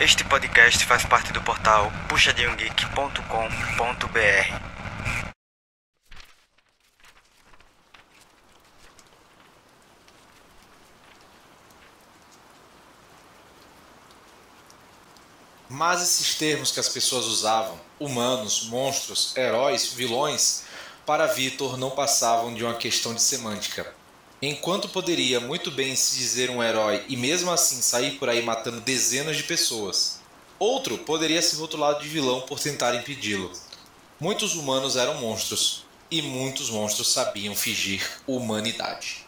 Este podcast faz parte do portal puxadinhogeek.com.br. Mas esses termos que as pessoas usavam, humanos, monstros, heróis, vilões, para Vitor não passavam de uma questão de semântica. Enquanto poderia muito bem se dizer um herói e mesmo assim sair por aí matando dezenas de pessoas, outro poderia ser rotulado de vilão por tentar impedi-lo. Muitos humanos eram monstros, e muitos monstros sabiam fingir humanidade.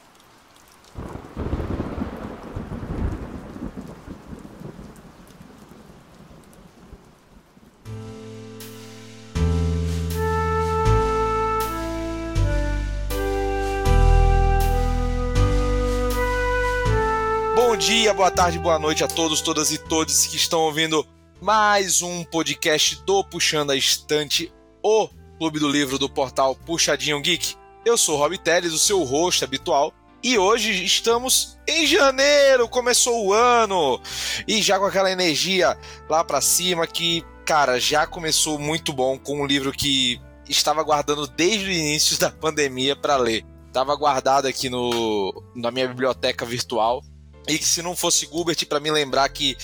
Dia, boa tarde, boa noite a todos, todas e todos que estão ouvindo mais um podcast do Puxando a Estante, o clube do livro do portal Puxadinho Geek. Eu sou Rob Teles, o seu host habitual, e hoje estamos em janeiro, começou o ano, e já com aquela energia lá para cima que, cara, já começou muito bom com um livro que estava guardando desde o início da pandemia para ler. Estava guardado aqui no, na minha biblioteca virtual e que se não fosse Gilbert para me lembrar que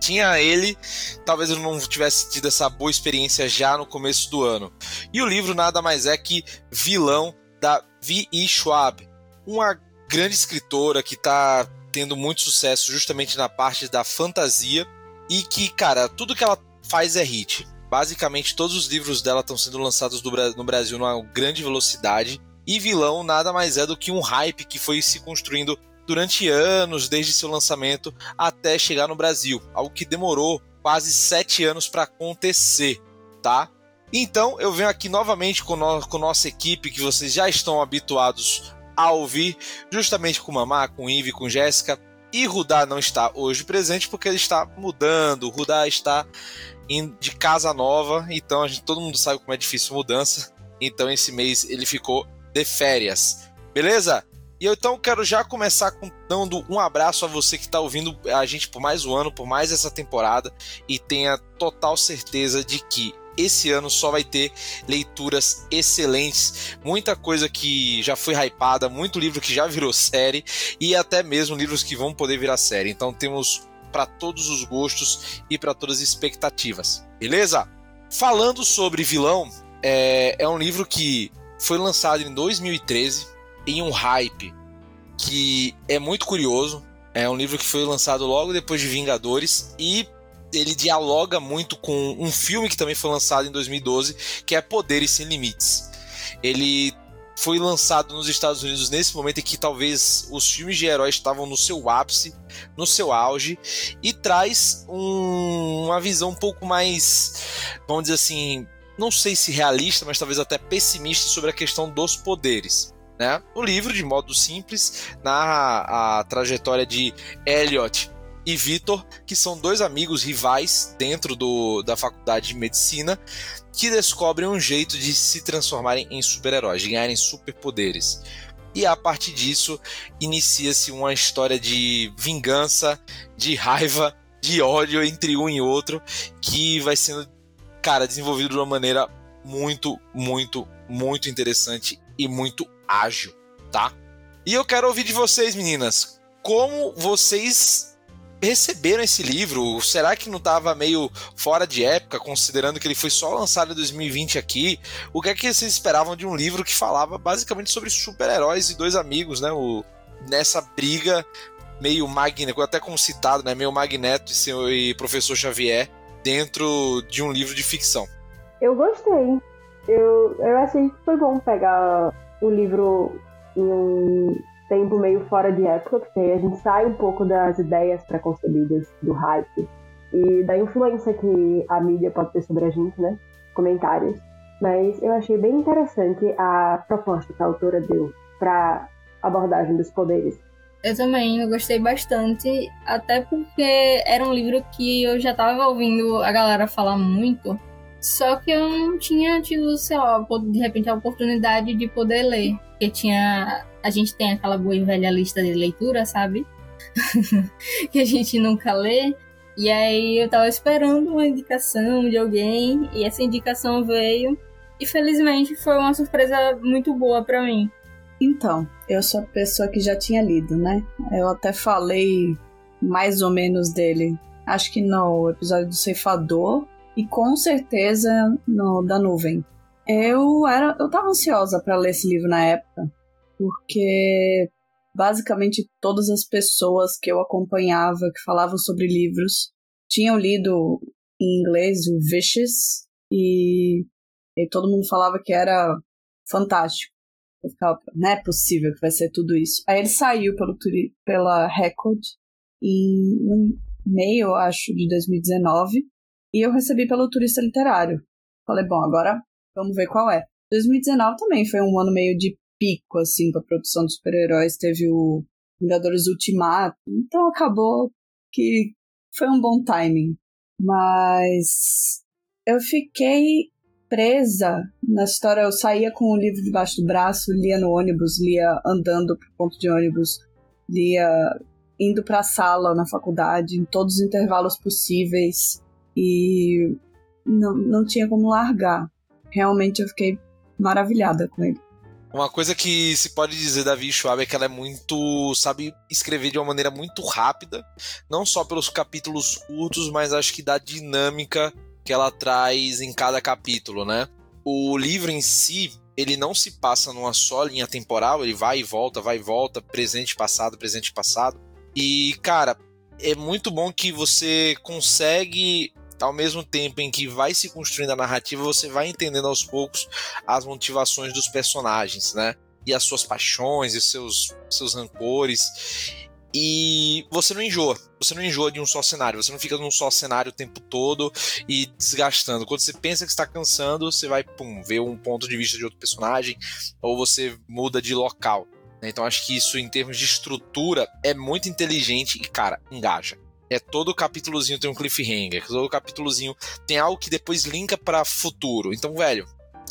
tinha ele, talvez eu não tivesse tido essa boa experiência já no começo do ano. E o livro nada mais é que Vilão da V.E. Schwab, uma grande escritora que está tendo muito sucesso justamente na parte da fantasia e que, cara, tudo que ela faz é hit. Basicamente, todos os livros dela estão sendo lançados no Brasil numa grande velocidade. E Vilão nada mais é do que um hype que foi se construindo durante anos, desde seu lançamento até chegar no Brasil, algo que demorou quase sete anos para acontecer, tá? Então eu venho aqui novamente com, no, com nossa equipe que vocês já estão habituados a ouvir, justamente com Mamá, com Ive, com Jéssica. E Rudá não está hoje presente porque ele está mudando. Rudá está de casa nova, então a gente, todo mundo sabe como é difícil mudança. Então esse mês ele ficou de férias. Beleza? E eu então quero já começar com, dando um abraço a você que está ouvindo a gente por mais um ano, por mais essa temporada, e tenha total certeza de que esse ano só vai ter leituras excelentes, muita coisa que já foi hypada, muito livro que já virou série e até mesmo livros que vão poder virar série. Então temos para todos os gostos e para todas as expectativas, beleza? Falando sobre vilão, é, é um livro que foi lançado em 2013 em um hype que é muito curioso. É um livro que foi lançado logo depois de Vingadores e ele dialoga muito com um filme que também foi lançado em 2012, que é Poderes Sem Limites. Ele foi lançado nos Estados Unidos nesse momento em que talvez os filmes de heróis estavam no seu ápice, no seu auge, e traz um, uma visão um pouco mais, vamos dizer assim, não sei se realista, mas talvez até pessimista sobre a questão dos poderes. Né? O livro, de modo simples, narra a trajetória de Elliot e Victor, que são dois amigos rivais dentro do, da faculdade de medicina, que descobrem um jeito de se transformarem em super-heróis, de ganharem superpoderes. E a partir disso, inicia-se uma história de vingança, de raiva, de ódio entre um e outro, que vai sendo, cara, desenvolvido de uma maneira muito, muito, muito interessante e muito ágil, tá? E eu quero ouvir de vocês, meninas, como vocês receberam esse livro? Será que não estava meio fora de época, considerando que ele foi só lançado em 2020 aqui? O que é que vocês esperavam de um livro que falava basicamente sobre super-heróis e dois amigos, né? O, nessa briga meio magnético, até como citado, né? Meio Magneto e, e Professor Xavier dentro de um livro de ficção. Eu gostei. Eu, eu achei que foi bom pegar o livro em um tempo meio fora de época, porque a gente sai um pouco das ideias preconcebidas do hype e da influência que a mídia pode ter sobre a gente, né? Comentários. Mas eu achei bem interessante a proposta que a autora deu para abordagem dos poderes. Eu também, eu gostei bastante, até porque era um livro que eu já estava ouvindo a galera falar muito só que eu não tinha tido, sei lá, de repente a oportunidade de poder ler. Porque tinha. A gente tem aquela boa e velha lista de leitura, sabe? que a gente nunca lê. E aí eu tava esperando uma indicação de alguém e essa indicação veio e felizmente foi uma surpresa muito boa para mim. Então, eu sou a pessoa que já tinha lido, né? Eu até falei mais ou menos dele, acho que no episódio do Ceifador e com certeza no da Nuvem. Eu era, eu tava ansiosa para ler esse livro na época, porque basicamente todas as pessoas que eu acompanhava que falavam sobre livros tinham lido em inglês o Vicious e, e todo mundo falava que era fantástico. Eu ficava, não é possível que vai ser tudo isso. Aí ele saiu pelo, pela Record em meio, acho, de 2019 e eu recebi pelo Turista Literário. Falei, bom, agora vamos ver qual é. 2019 também foi um ano meio de pico, assim, pra produção de super-heróis. Teve o Vingadores Ultimato. Então acabou que foi um bom timing. Mas eu fiquei presa na história. Eu saía com o livro debaixo do braço, lia no ônibus, lia andando pro ponto de ônibus, lia indo pra sala na faculdade, em todos os intervalos possíveis. E não, não tinha como largar. Realmente eu fiquei maravilhada com ele. Uma coisa que se pode dizer da Vi Schwab é que ela é muito. sabe escrever de uma maneira muito rápida, não só pelos capítulos curtos, mas acho que da dinâmica que ela traz em cada capítulo, né? O livro em si, ele não se passa numa só linha temporal, ele vai e volta, vai e volta, presente, passado, presente, passado. E, cara, é muito bom que você consegue ao mesmo tempo em que vai se construindo a narrativa, você vai entendendo aos poucos as motivações dos personagens, né? E as suas paixões e seus, seus rancores. E você não enjoa. Você não enjoa de um só cenário. Você não fica num só cenário o tempo todo e desgastando. Quando você pensa que está cansando, você vai, pum, ver um ponto de vista de outro personagem, ou você muda de local. Né? Então acho que isso, em termos de estrutura, é muito inteligente e, cara, engaja é todo capítulozinho tem um cliffhanger, todo capítulozinho tem algo que depois linka para futuro. Então, velho,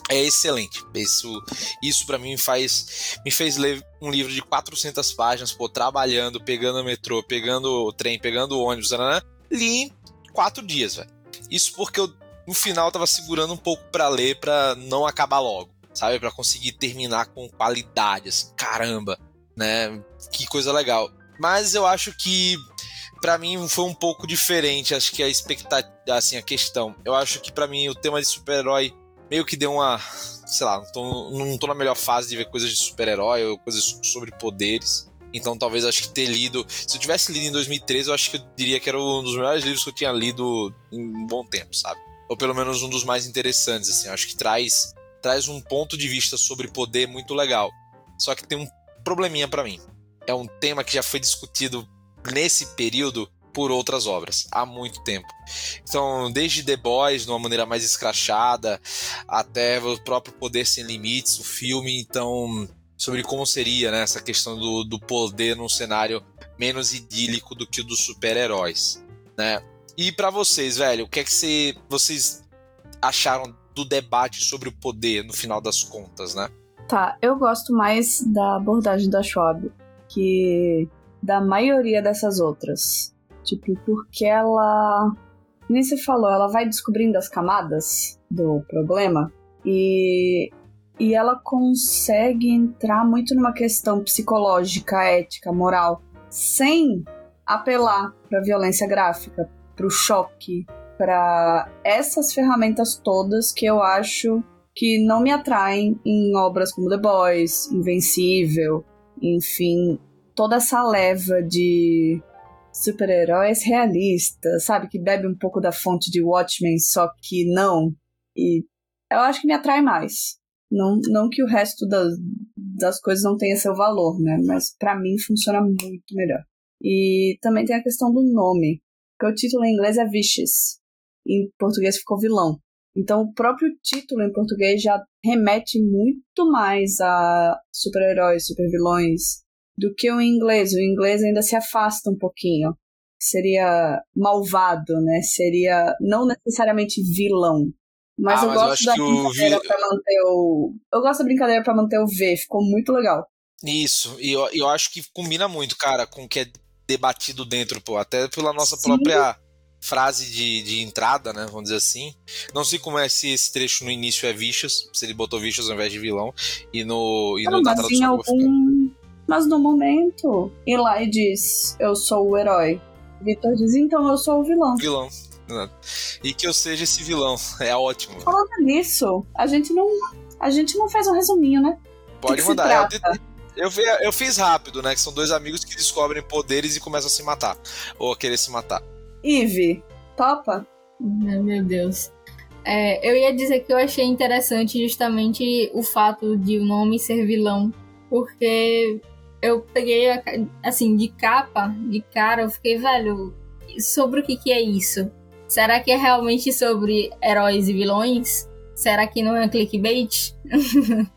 é excelente. Isso, isso para mim faz, me fez ler um livro de 400 páginas, pô, trabalhando, pegando o metrô, pegando o trem, pegando o ônibus, né? li em quatro dias, velho. Isso porque eu no final tava segurando um pouco para ler, para não acabar logo, sabe? Para conseguir terminar com qualidade, assim, caramba, né? Que coisa legal. Mas eu acho que para mim foi um pouco diferente, acho que a expectativa, assim, a questão. Eu acho que para mim o tema de super-herói meio que deu uma, sei lá, não tô, não tô na melhor fase de ver coisas de super-herói ou coisas sobre poderes. Então talvez acho que ter lido, se eu tivesse lido em 2013, eu acho que eu diria que era um dos melhores livros que eu tinha lido em um bom tempo, sabe? Ou pelo menos um dos mais interessantes, assim. Eu acho que traz traz um ponto de vista sobre poder muito legal. Só que tem um probleminha para mim. É um tema que já foi discutido nesse período por outras obras há muito tempo. Então, desde The Boys, de uma maneira mais escrachada, até o próprio Poder Sem Limites, o filme, então, sobre como seria né, essa questão do, do poder num cenário menos idílico do que o dos super-heróis. Né? E para vocês, velho, o que é que cê, vocês acharam do debate sobre o poder no final das contas, né? Tá, eu gosto mais da abordagem da Schwab, que da maioria dessas outras. Tipo, porque ela. Nem se falou, ela vai descobrindo as camadas do problema e. E ela consegue entrar muito numa questão psicológica, ética, moral, sem apelar para violência gráfica, para o choque, para essas ferramentas todas que eu acho que não me atraem em obras como The Boys, Invencível, enfim, toda essa leva de super-heróis realistas, sabe? Que bebe um pouco da fonte de Watchmen, só que não. E eu acho que me atrai mais. Não, não que o resto das, das coisas não tenha seu valor, né? Mas para mim funciona muito melhor. E também tem a questão do nome, porque o título em inglês é Vicious. Em português ficou vilão. Então o próprio título em português já remete muito mais a super-heróis, super-vilões, do que o inglês. O inglês ainda se afasta um pouquinho. Seria malvado, né? Seria não necessariamente vilão. Mas, ah, eu, mas gosto eu da brincadeira vi... pra manter o. Eu gosto da brincadeira para manter o V, ficou muito legal. Isso, e eu, eu acho que combina muito, cara, com o que é debatido dentro, pô, até pela nossa Sim. própria frase de, de entrada, né? Vamos dizer assim. Não sei como é se esse trecho no início é Vicious, se ele botou Vicious ao invés de vilão. E no, e Não, no na mas em algum. Mas no momento, Eli diz: Eu sou o herói. Vitor diz: Então eu sou o vilão. vilão. Exato. E que eu seja esse vilão. É ótimo. Falando nisso, a gente não. A gente não fez um resuminho, né? Pode que se mandar. Eu, eu, vi- eu fiz rápido, né? Que são dois amigos que descobrem poderes e começam a se matar. Ou a querer se matar. Eve, topa? Meu meu Deus. É, eu ia dizer que eu achei interessante justamente o fato de o nome ser vilão, porque eu peguei, a assim, de capa, de cara, eu fiquei, velho, sobre o que que é isso? Será que é realmente sobre heróis e vilões? Será que não é clickbait?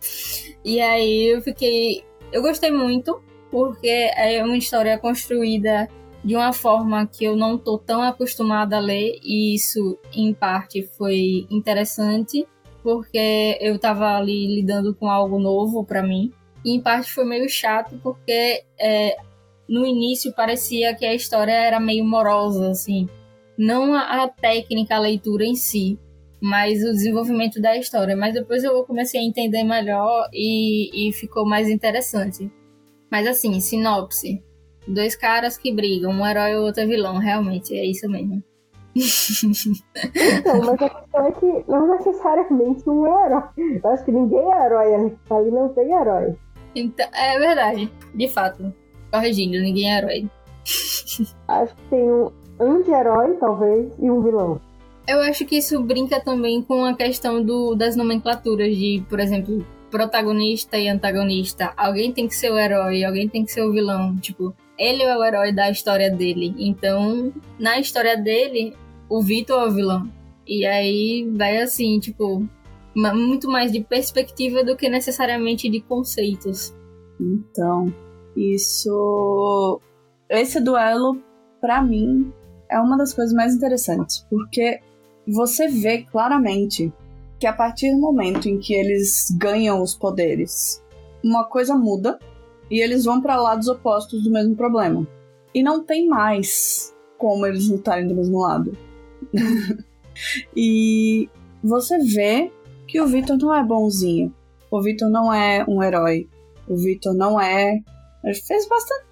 e aí eu fiquei. Eu gostei muito, porque é uma história construída de uma forma que eu não tô tão acostumada a ler, e isso, em parte, foi interessante, porque eu tava ali lidando com algo novo pra mim. E em parte foi meio chato, porque é, no início parecia que a história era meio morosa, assim. Não a, a técnica, a leitura em si, mas o desenvolvimento da história. Mas depois eu comecei a entender melhor e, e ficou mais interessante. Mas assim, sinopse. Dois caras que brigam, um herói e o outro é vilão, realmente, é isso mesmo. Então, mas a questão é que não necessariamente um é herói. Eu acho que ninguém é herói ali. Ali não tem herói. Então, é verdade, de fato. Corrigindo, ninguém é herói. Acho que tem um anti-herói, talvez, e um vilão. Eu acho que isso brinca também com a questão do, das nomenclaturas de, por exemplo, protagonista e antagonista. Alguém tem que ser o herói, alguém tem que ser o vilão. Tipo, ele é o herói da história dele. Então, na história dele, o Vitor é o vilão. E aí vai assim, tipo, muito mais de perspectiva do que necessariamente de conceitos. Então, isso. Esse duelo, pra mim, é uma das coisas mais interessantes, porque você vê claramente que a partir do momento em que eles ganham os poderes, uma coisa muda e eles vão pra lados opostos do mesmo problema. E não tem mais como eles lutarem do mesmo lado. e você vê que o Victor não é bonzinho. O Victor não é um herói. O Victor não é. Ele fez bastante,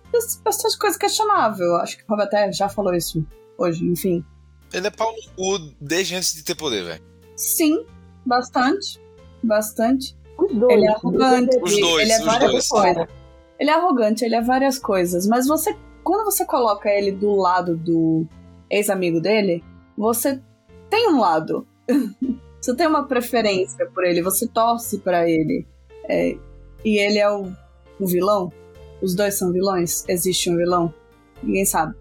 bastante coisa questionável. Acho que o Rob até já falou isso hoje, enfim. Ele é pau no cu desde antes de ter poder, velho. Sim, bastante. Bastante. Os dois. Ele é arrogante. Os dois, ele é os várias dois. coisas. Ele é arrogante, ele é várias coisas. Mas você. Quando você coloca ele do lado do ex-amigo dele, você tem um lado. você tem uma preferência por ele, você torce pra ele. É, e ele é o, o vilão? Os dois são vilões? Existe um vilão? Ninguém sabe.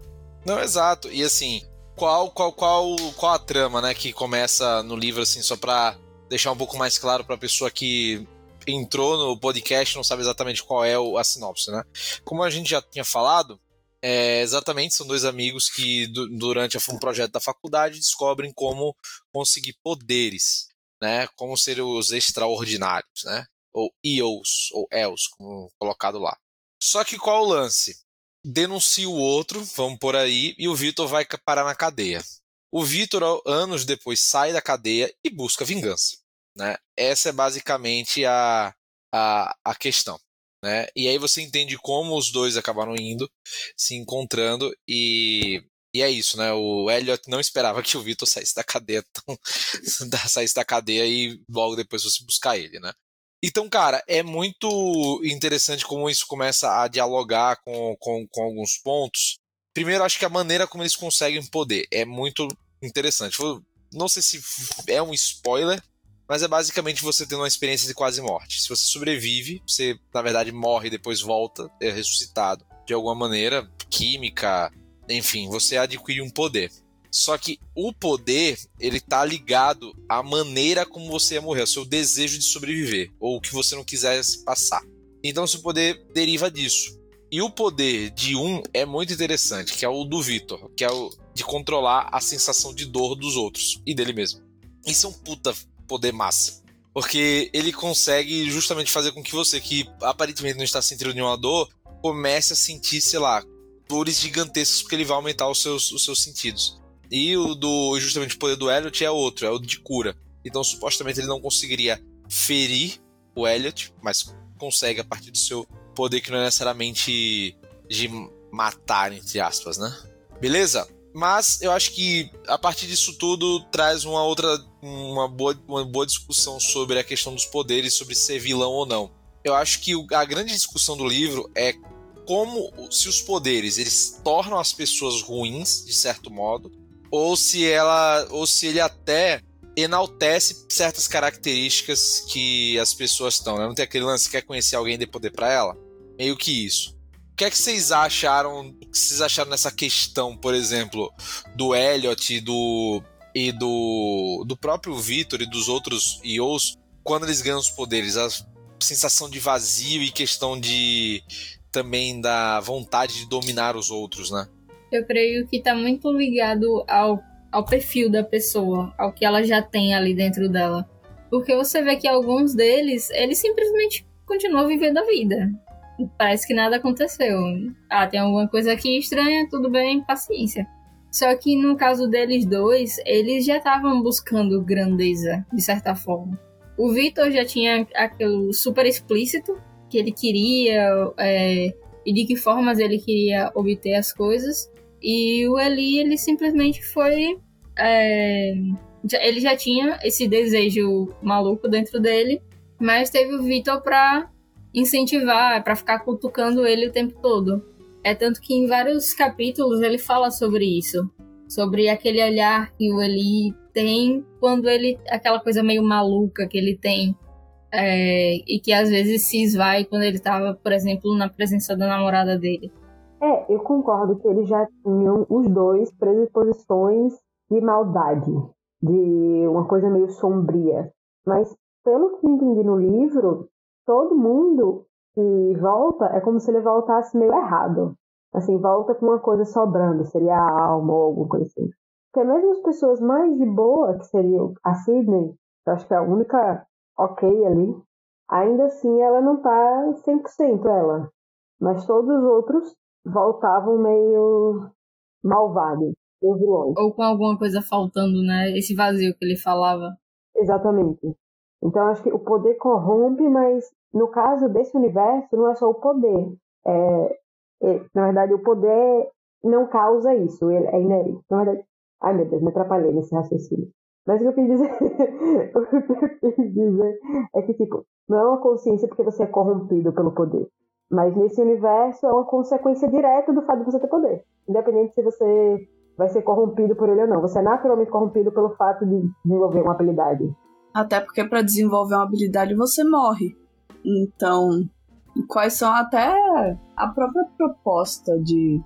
Não, exato. E assim, qual, qual, qual, qual a trama, né, que começa no livro, assim, só pra deixar um pouco mais claro pra pessoa que entrou no podcast não sabe exatamente qual é a sinopse, né? Como a gente já tinha falado, é, exatamente, são dois amigos que du- durante um projeto da faculdade descobrem como conseguir poderes, né? Como ser os extraordinários, né? Ou EOs, ou ELs, como colocado lá. Só que qual o lance? denuncia o outro, vamos por aí, e o Vitor vai parar na cadeia. O Vitor, anos depois, sai da cadeia e busca vingança. Né? Essa é basicamente a, a, a questão. Né? E aí você entende como os dois acabaram indo, se encontrando, e, e é isso, né? O Elliot não esperava que o Vitor saísse da cadeia, tão, saísse da cadeia e logo depois fosse buscar ele, né? Então, cara, é muito interessante como isso começa a dialogar com, com, com alguns pontos. Primeiro, acho que a maneira como eles conseguem poder é muito interessante. Não sei se é um spoiler, mas é basicamente você tendo uma experiência de quase morte. Se você sobrevive, você, na verdade, morre e depois volta, é ressuscitado de alguma maneira, química, enfim, você adquire um poder. Só que o poder, ele tá ligado à maneira como você ia morrer, ao seu desejo de sobreviver, ou o que você não quisesse passar. Então, seu poder deriva disso. E o poder de um é muito interessante, que é o do Victor, que é o de controlar a sensação de dor dos outros e dele mesmo. Isso é um puta poder massa. Porque ele consegue justamente fazer com que você, que aparentemente não está sentindo nenhuma dor, comece a sentir, sei lá, dores gigantescas, porque ele vai aumentar os seus, os seus sentidos. E o do justamente o poder do Elliot é outro, é o de cura. Então supostamente ele não conseguiria ferir o Elliot, mas consegue a partir do seu poder que não é necessariamente de matar, entre aspas, né? Beleza? Mas eu acho que a partir disso tudo traz uma outra, uma boa, uma boa discussão sobre a questão dos poderes, sobre ser vilão ou não. Eu acho que a grande discussão do livro é como se os poderes eles tornam as pessoas ruins de certo modo ou se ela ou se ele até enaltece certas características que as pessoas estão. Né? Não tem aquele lance que quer conhecer alguém e dar poder para ela? Meio que isso. Que é que vocês acharam? O que vocês acharam nessa questão, por exemplo, do Elliot e do e do do próprio Victor e dos outros EOs quando eles ganham os poderes, a sensação de vazio e questão de também da vontade de dominar os outros, né? Eu creio que tá muito ligado ao ao perfil da pessoa, ao que ela já tem ali dentro dela. Porque você vê que alguns deles, eles simplesmente continuam vivendo a vida. Parece que nada aconteceu. Ah, tem alguma coisa aqui estranha, tudo bem, paciência. Só que no caso deles dois, eles já estavam buscando grandeza, de certa forma. O Victor já tinha aquele super explícito que ele queria é, e de que formas ele queria obter as coisas. E o Eli, ele simplesmente foi. É, ele já tinha esse desejo maluco dentro dele, mas teve o Vitor pra incentivar, para ficar cutucando ele o tempo todo. É tanto que em vários capítulos ele fala sobre isso. Sobre aquele olhar que o Eli tem quando ele. aquela coisa meio maluca que ele tem. É, e que às vezes se esvai quando ele tava, por exemplo, na presença da namorada dele. É, eu concordo que eles já tinham os dois predisposições de maldade, de uma coisa meio sombria. Mas, pelo que entendi no livro, todo mundo que volta é como se ele voltasse meio errado. Assim, volta com uma coisa sobrando, seria a alma ou alguma coisa assim. Porque mesmo as pessoas mais de boa, que seriam a Sidney, eu acho que é a única ok ali, ainda assim ela não tá 100% ela. Mas todos os outros voltavam meio malvados, meio vilões. Ou com alguma coisa faltando, né? Esse vazio que ele falava. Exatamente. Então acho que o poder corrompe, mas no caso desse universo não é só o poder. É, é, na verdade, o poder não causa isso, ele é inerente. Na verdade, ai meu Deus, me atrapalhei nesse raciocínio. Mas o que eu quis dizer, o que eu quis dizer é que, tipo, não é uma consciência porque você é corrompido pelo poder. Mas nesse universo é uma consequência direta do fato de você ter poder. Independente se você vai ser corrompido por ele ou não. Você é naturalmente corrompido pelo fato de desenvolver uma habilidade. Até porque para desenvolver uma habilidade você morre. Então, quais são até a própria proposta de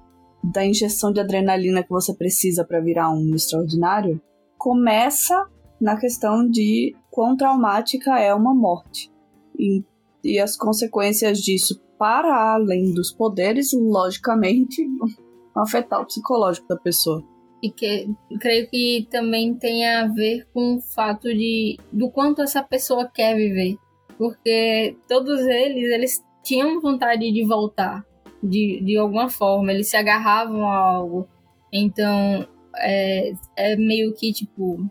da injeção de adrenalina que você precisa para virar um extraordinário começa na questão de quão traumática é uma morte. E, e as consequências disso para além dos poderes, logicamente, afetar o psicológico da pessoa. E que creio que também tem a ver com o fato de do quanto essa pessoa quer viver. Porque todos eles, eles tinham vontade de voltar de, de alguma forma, eles se agarravam a algo. Então, é, é meio que tipo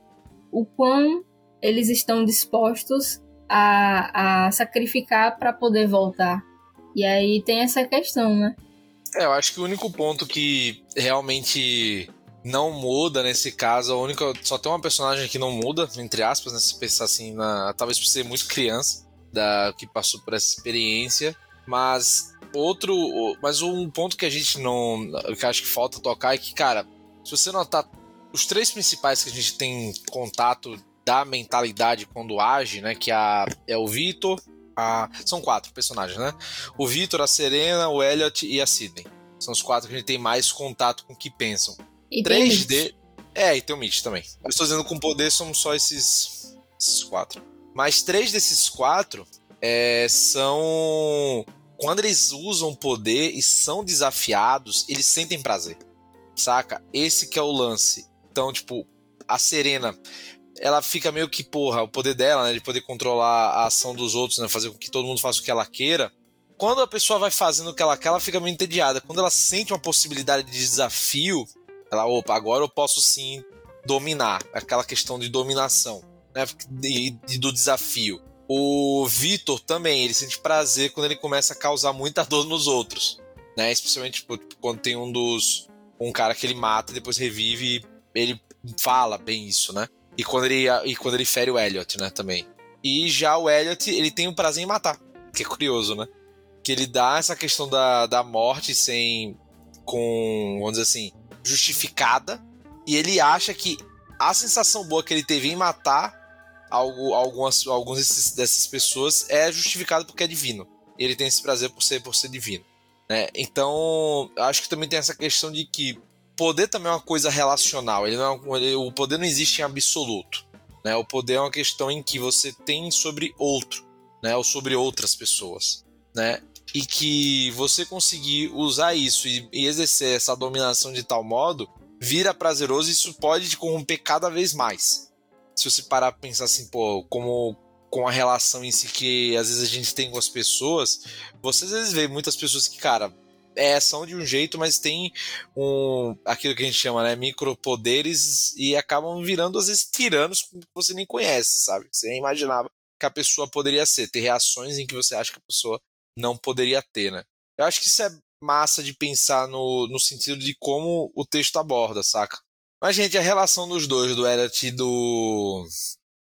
o quão eles estão dispostos a, a sacrificar para poder voltar. E aí tem essa questão, né? É, eu acho que o único ponto que realmente não muda nesse caso, a única, só tem uma personagem que não muda, entre aspas, né, se pensar assim, na, talvez por ser muito criança, da que passou por essa experiência, mas outro, mas um ponto que a gente não, que acho que falta tocar é que, cara, se você notar os três principais que a gente tem contato da mentalidade quando age, né, que é, a, é o Vitor, a, são quatro personagens, né? O Victor, a Serena, o Elliot e a Sidney. São os quatro que a gente tem mais contato com o que pensam. E Três de. É, e tem o Mitch também. Eu estou dizendo com poder são só esses, esses quatro. Mas três desses quatro é, são. Quando eles usam poder e são desafiados, eles sentem prazer. Saca? Esse que é o lance. Então, tipo, a Serena ela fica meio que, porra, o poder dela, né, de poder controlar a ação dos outros, né, fazer com que todo mundo faça o que ela queira. Quando a pessoa vai fazendo o que ela quer, ela fica meio entediada. Quando ela sente uma possibilidade de desafio, Ela, opa, agora eu posso sim dominar, aquela questão de dominação, né? E, do desafio. O Vitor também, ele sente prazer quando ele começa a causar muita dor nos outros, né? Especialmente tipo, quando tem um dos um cara que ele mata e depois revive, ele fala bem isso, né? E quando ele e quando ele fere o Elliot, né, também. E já o Elliot, ele tem um prazer em matar, que é curioso, né? Que ele dá essa questão da, da morte sem com, vamos dizer assim, justificada, e ele acha que a sensação boa que ele teve em matar algo, algumas, alguns desses, dessas pessoas é justificado porque é divino. Ele tem esse prazer por ser, por ser divino. Né? Então, acho que também tem essa questão de que poder também é uma coisa relacional. Ele não é, ele, o poder não existe em absoluto. Né? O poder é uma questão em que você tem sobre outro, né? ou sobre outras pessoas. Né? E que você conseguir usar isso e, e exercer essa dominação de tal modo vira prazeroso e isso pode te corromper cada vez mais se você parar pra pensar assim, pô, como com a relação em si que às vezes a gente tem com as pessoas, você às vezes vê muitas pessoas que, cara, é, são de um jeito, mas tem um aquilo que a gente chama, né, micropoderes e acabam virando às vezes tiranos que você nem conhece, sabe? Você nem imaginava que a pessoa poderia ser, ter reações em que você acha que a pessoa não poderia ter, né? Eu acho que isso é massa de pensar no, no sentido de como o texto aborda, saca? Mas, gente, a relação dos dois, do Elliot e do,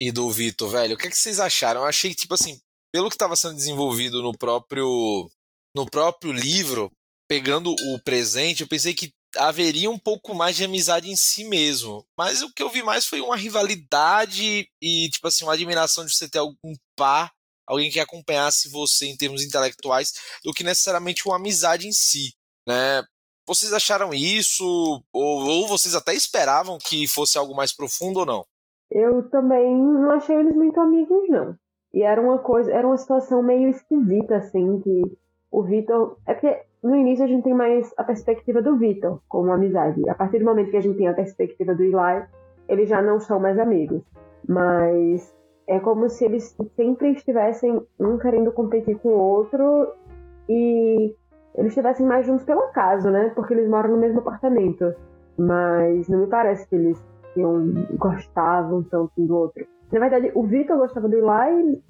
e do Vitor, velho, o que, é que vocês acharam? Eu achei que, tipo assim, pelo que estava sendo desenvolvido no próprio, no próprio livro, pegando o presente, eu pensei que haveria um pouco mais de amizade em si mesmo. Mas o que eu vi mais foi uma rivalidade e, tipo assim, uma admiração de você ter algum par, alguém que acompanhasse você em termos intelectuais, do que necessariamente uma amizade em si. Né? Vocês acharam isso? Ou, ou vocês até esperavam que fosse algo mais profundo ou não? Eu também não achei eles muito amigos, não. E era uma coisa, era uma situação meio esquisita, assim, que o Vitor. É porque no início a gente tem mais a perspectiva do Vitor como amizade. A partir do momento que a gente tem a perspectiva do Eli, eles já não são mais amigos. Mas é como se eles sempre estivessem um querendo competir com o outro e eles estivessem mais juntos pelo acaso, né? Porque eles moram no mesmo apartamento. Mas não me parece que eles tinham, gostavam tanto um do outro. Na verdade, o Victor gostava do Eli,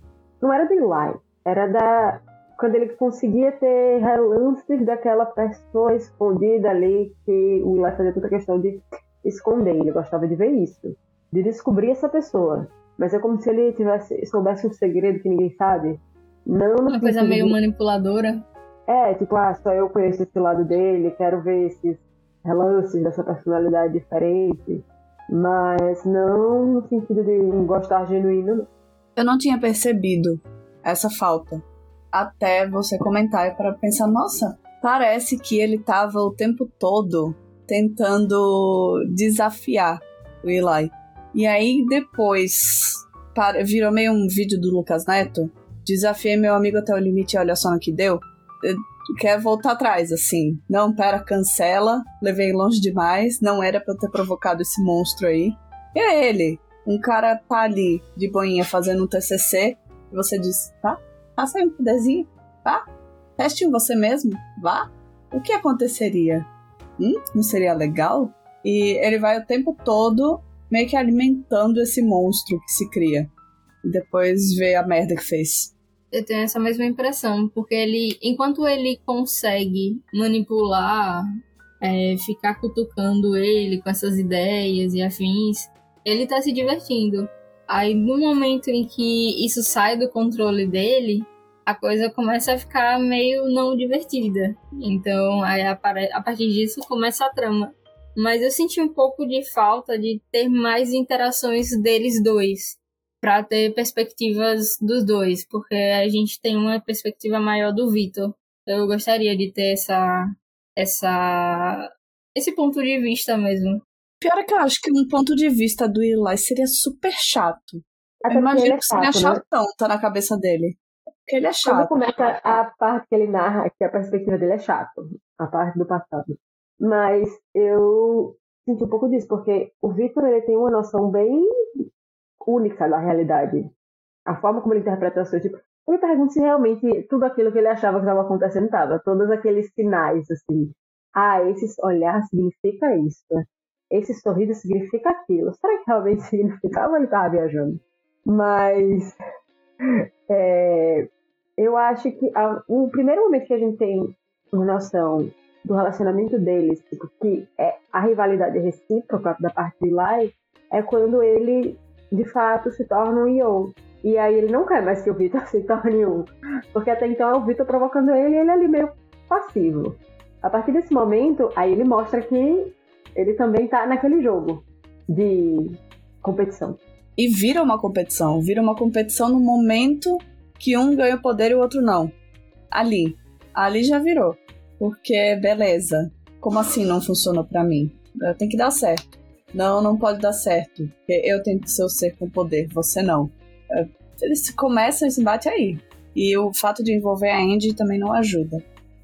não era do Eli, era da. Quando ele conseguia ter relances daquela pessoa escondida ali, que o Eli fazia toda questão de esconder. Ele gostava de ver isso, de descobrir essa pessoa. Mas é como se ele tivesse soubesse um segredo que ninguém sabe. Não Uma coisa meio de... manipuladora. É, tipo, ah, só eu conheço esse lado dele, quero ver esses relances dessa personalidade diferente. Mas não no sentido de um gostar genuíno, não. Eu não tinha percebido essa falta. Até você comentar para pensar, nossa, parece que ele tava o tempo todo tentando desafiar o Eli. E aí depois virou meio um vídeo do Lucas Neto. Desafiei meu amigo até o limite, olha só no que deu quer voltar atrás, assim. Não, pera, cancela, levei longe demais, não era pra eu ter provocado esse monstro aí. E é ele, um cara tá ali de boinha fazendo um TCC, e você diz, tá, passa aí um poderzinho, vá, teste em você mesmo, vá. O que aconteceria? Hum, não seria legal? E ele vai o tempo todo meio que alimentando esse monstro que se cria. E depois vê a merda que fez eu tenho essa mesma impressão, porque ele, enquanto ele consegue manipular, é, ficar cutucando ele com essas ideias e afins, ele tá se divertindo. Aí no momento em que isso sai do controle dele, a coisa começa a ficar meio não divertida. Então, aí a partir disso começa a trama. Mas eu senti um pouco de falta de ter mais interações deles dois para ter perspectivas dos dois, porque a gente tem uma perspectiva maior do Vitor. Eu gostaria de ter essa essa esse ponto de vista mesmo. Pior é que eu acho que um ponto de vista do Eli seria super chato. Até eu imagino é que seria chato, chatão, né? tá na cabeça dele. Porque ele é chato. Quando começa a parte que ele narra, que a perspectiva dele é chato, a parte do passado. Mas eu senti um pouco disso, porque o Victor ele tem uma noção bem única da realidade. A forma como ele interpreta as coisas. Tipo, eu me pergunto se realmente tudo aquilo que ele achava que estava acontecendo estava. Todos aqueles sinais, assim. Ah, esse olhar significa isso. esse sorriso significa aquilo. Será que realmente significava ou ele estava viajando? Mas é, eu acho que a, o primeiro momento que a gente tem noção do relacionamento deles, tipo, que é a rivalidade recíproca da parte de Lai, é quando ele de fato se torna um Yo. E aí ele não quer mais que o Vitor se torne um. Porque até então é o Vitor provocando ele e ele é ali meio passivo. A partir desse momento, aí ele mostra que ele também tá naquele jogo de competição. E vira uma competição. Vira uma competição no momento que um ganha poder e o outro não. Ali. Ali já virou. Porque, beleza. Como assim não funcionou para mim? Tem que dar certo. Não, não pode dar certo. Porque eu tenho que ser o ser com poder, você não. Eles começam esse embate aí. E o fato de envolver a Andy também não ajuda.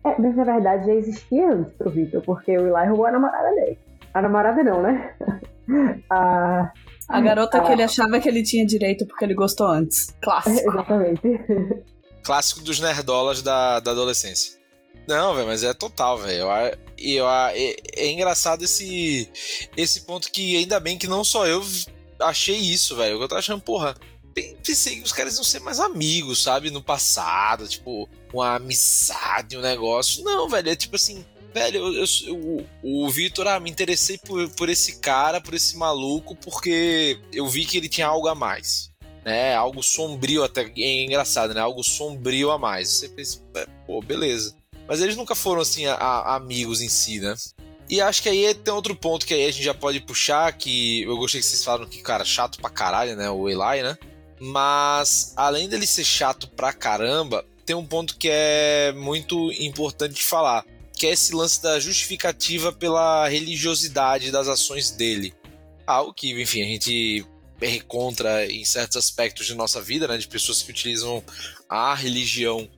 É, mas na verdade já existia antes pro Victor, porque o Eli roubou a namorada dele. A namorada não, né? a, a garota a... que ele achava que ele tinha direito porque ele gostou antes. Clássico. Exatamente. Clássico dos nerdolas da, da adolescência. Não, velho, mas é total, velho. E eu, é, é, engraçado esse, esse ponto que ainda bem que não só eu achei isso, velho. Eu tô achando, porra, pensei que os caras iam ser mais amigos, sabe? No passado, tipo, uma amizade, um negócio. Não, velho, é tipo assim, velho, eu, eu, o, o Vitor, ah, me interessei por, por esse cara, por esse maluco, porque eu vi que ele tinha algo a mais. Né, algo sombrio até, é engraçado, né? Algo sombrio a mais. Você pensa, pô, beleza. Mas eles nunca foram assim a, a amigos em si, né? E acho que aí tem outro ponto que aí a gente já pode puxar, que eu gostei que vocês falaram que, cara, chato pra caralho, né? O Eli, né? Mas além dele ser chato pra caramba, tem um ponto que é muito importante de falar, que é esse lance da justificativa pela religiosidade das ações dele. Algo que, enfim, a gente é em certos aspectos de nossa vida, né, de pessoas que utilizam a religião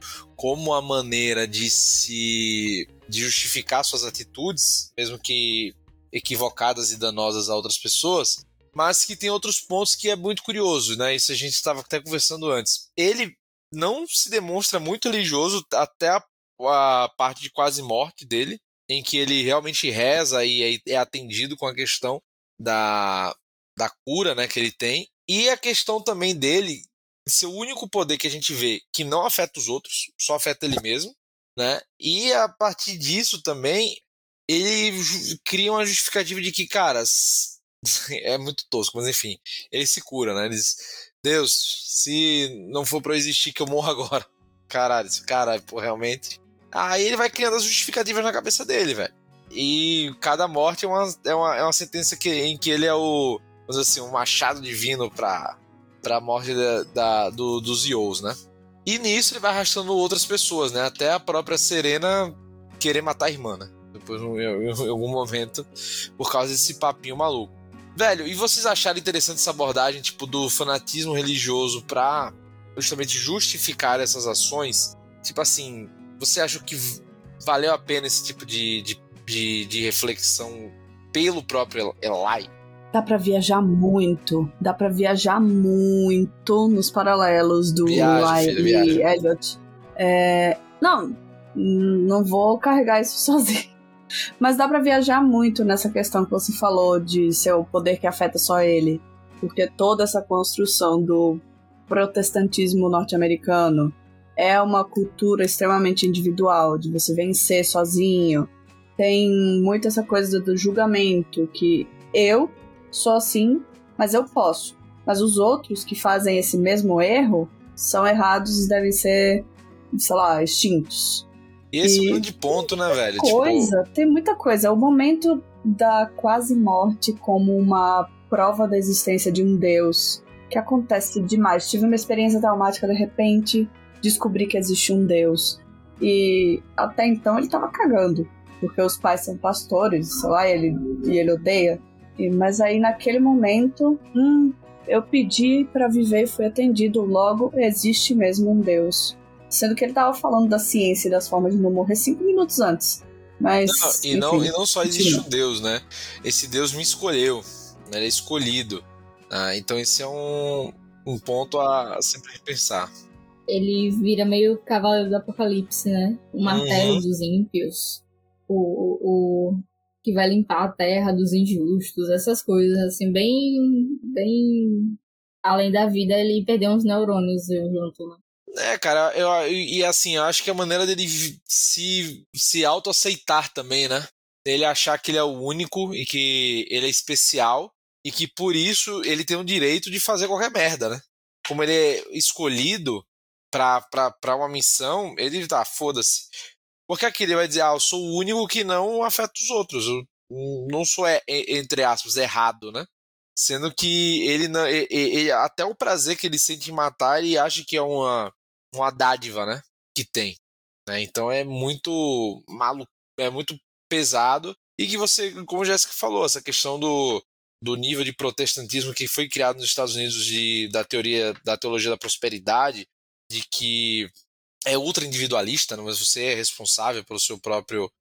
como a maneira de se de justificar suas atitudes, mesmo que equivocadas e danosas a outras pessoas mas que tem outros pontos que é muito curioso, né? Isso a gente estava até conversando antes. Ele não se demonstra muito religioso até a, a parte de quase morte dele, em que ele realmente reza e é, é atendido com a questão da, da cura né, que ele tem. E a questão também dele ser o único poder que a gente vê que não afeta os outros, só afeta ele mesmo. Né? E a partir disso também, ele cria uma justificativa de que, cara, é muito tosco, mas enfim, ele se cura, né? Ele diz, Deus, se não for pra eu existir, que eu morro agora. Caralho, esse caralho, pô, realmente. Aí ele vai criando as justificativas na cabeça dele, velho. E cada morte é uma, é uma, é uma sentença que, em que ele é o, vamos dizer assim, um machado divino pra, pra morte da, da do, dos Ios, né? E nisso ele vai arrastando outras pessoas, né? Até a própria Serena querer matar a irmã, né? Depois, em algum momento, por causa desse papinho maluco. Velho, e vocês acharam interessante essa abordagem, tipo, do fanatismo religioso pra justamente justificar essas ações? Tipo assim, você acha que valeu a pena esse tipo de, de, de, de reflexão pelo próprio Eli? Dá para viajar muito, dá para viajar muito nos paralelos do Eli e Elliot. É, não, não vou carregar isso sozinho. Mas dá para viajar muito nessa questão que você falou de ser o poder que afeta só ele. Porque toda essa construção do protestantismo norte-americano é uma cultura extremamente individual, de você vencer sozinho. Tem muito essa coisa do julgamento, que eu sou assim, mas eu posso. Mas os outros que fazem esse mesmo erro são errados e devem ser, sei lá, extintos. E esse e... é o grande ponto, né, velho? Tipo, coisa, tipo... tem muita coisa. O momento da quase morte como uma prova da existência de um deus, que acontece demais. Tive uma experiência traumática de repente, descobri que existe um deus. E até então ele tava cagando, porque os pais são pastores, sei lá, e ele, e ele odeia. Mas aí naquele momento, hum, eu pedi para viver e fui atendido. Logo, existe mesmo um deus. Sendo que ele tava falando da ciência e das formas de não morrer cinco minutos antes. Mas. Não, e, não, e não só existe um Deus, né? Esse Deus me escolheu. Né? Ele é escolhido. Ah, então esse é um, um ponto a sempre pensar. Ele vira meio cavaleiro do apocalipse, né? O martelo uhum. dos ímpios. O, o, que vai limpar a terra dos injustos, essas coisas, assim, bem. bem. Além da vida, ele perdeu uns neurônios junto, né? É, cara, eu, e assim, eu acho que a maneira dele se, se auto-aceitar também, né? Ele achar que ele é o único e que ele é especial e que por isso ele tem o direito de fazer qualquer merda, né? Como ele é escolhido pra, pra, pra uma missão, ele tá, foda-se. Porque aqui ele vai dizer, ah, eu sou o único que não afeta os outros. Eu não sou, é, entre aspas, errado, né? Sendo que ele, não, ele, ele, até o prazer que ele sente em matar, ele acha que é uma, uma dádiva, né? Que tem. Né? Então é muito maluco, é muito pesado. E que você, como Jéssica falou, essa questão do, do nível de protestantismo que foi criado nos Estados Unidos de, da teoria da teologia da prosperidade, de que é ultra individualista, né? mas você é responsável pelo seu próprio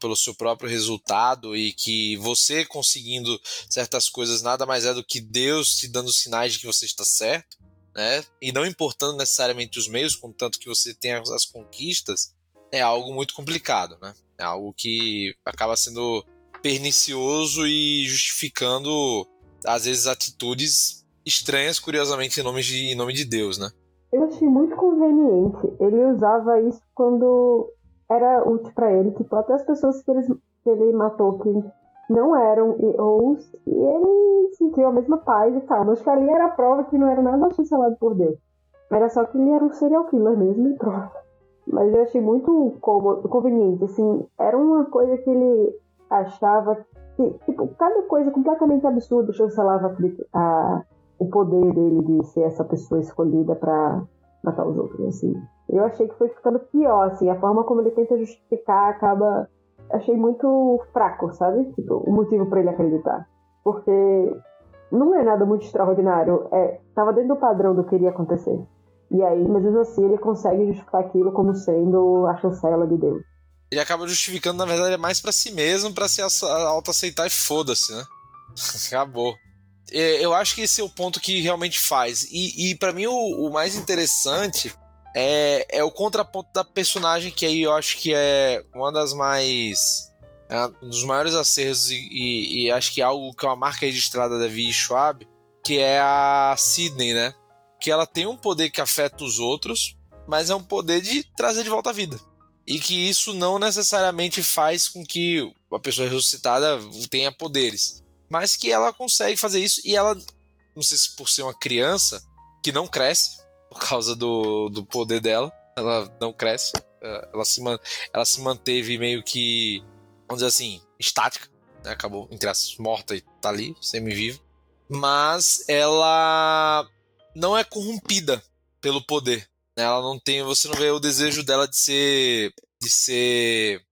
pelo seu próprio resultado e que você conseguindo certas coisas nada mais é do que Deus te dando sinais de que você está certo, né? E não importando necessariamente os meios, contanto que você tenha as conquistas, é algo muito complicado, né? É algo que acaba sendo pernicioso e justificando às vezes atitudes estranhas, curiosamente em nome de, em nome de Deus, né? Eu achei muito conveniente. Ele usava isso quando era útil para ele, tipo, até as pessoas que ele, que ele matou que não eram ou e ele sentiu a mesma paz e tal. Mas que ali era a prova que não era nada chancelado por Deus. Era só que ele era um serial killer mesmo e pronto. Mas eu achei muito conveniente, assim, era uma coisa que ele achava que, tipo, cada coisa completamente absurda chancelava a o poder dele de ser essa pessoa escolhida para matar os outros, assim. Eu achei que foi ficando pior, assim, a forma como ele tenta justificar acaba achei muito fraco, sabe? Tipo, o motivo para ele acreditar. Porque não é nada muito extraordinário, é tava dentro do padrão do que iria acontecer. E aí, mas mesmo assim, ele consegue justificar aquilo como sendo a chancela de Deus. Ele acaba justificando, na verdade, mais para si mesmo, para se auto-aceitar e foda-se, né? Acabou. É, eu acho que esse é o ponto que realmente faz. E, e para mim o, o, mais interessante é, é o contraponto da personagem, que aí eu acho que é uma das mais. É um dos maiores acertos, e, e, e, acho que é algo que é uma marca registrada da Vi Schwab, que é a Sidney, né? Que ela tem um poder que afeta os outros, mas é um poder de trazer de volta a vida. E que isso não necessariamente faz com que a pessoa ressuscitada tenha poderes mas que ela consegue fazer isso e ela, não sei se por ser uma criança que não cresce por causa do, do poder dela, ela não cresce, ela se, ela se manteve meio que, vamos dizer assim, estática, né? acabou, entre as morta e tá ali, semi-viva, mas ela não é corrompida pelo poder. Né? Ela não tem, você não vê o desejo dela de ser, de ser,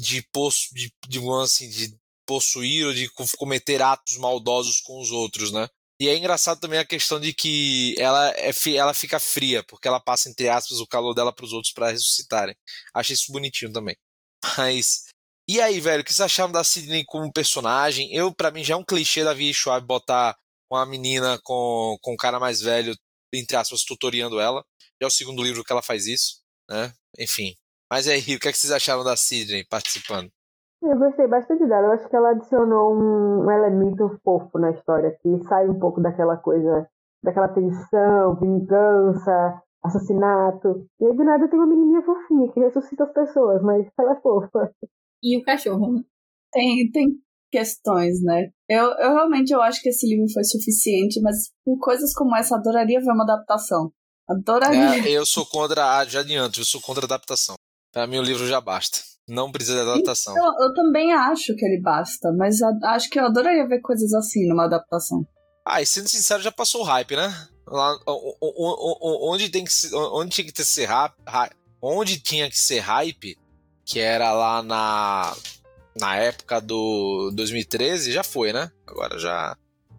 de, poço, de, de, assim, de possuir ou de cometer atos maldosos com os outros, né? E é engraçado também a questão de que ela, é, ela fica fria, porque ela passa, entre aspas, o calor dela para os outros para ressuscitarem. Achei isso bonitinho também. Mas. E aí, velho, o que vocês acharam da Sidney como personagem? Eu, para mim, já é um clichê da Via Schwab botar uma menina com, com um cara mais velho, entre aspas, tutoriando ela. Já é o segundo livro que ela faz isso, né? Enfim. Mas aí, o que, é que vocês acharam da Sidney participando? Eu gostei bastante dela. Eu acho que ela adicionou um, elemento fofo na história, que sai um pouco daquela coisa, daquela tensão, vingança, assassinato. E aí do nada tem uma menininha fofinha que ressuscita as pessoas, mas ela é fofa. E o cachorro, né? Tem, tem questões, né? Eu, eu realmente eu acho que esse livro foi suficiente, mas por coisas como essa, adoraria ver uma adaptação. Adoraria. É, eu sou contra, já adianto, eu sou contra a adaptação. Para mim o livro já basta. Não precisa de adaptação. Então, eu também acho que ele basta, mas acho que eu adoraria ver coisas assim numa adaptação. Ah, e sendo sincero, já passou o hype, né? Lá, onde, tem que, onde tinha que ter ser onde tinha que ser hype, que era lá na, na época do 2013, já foi, né? Agora já.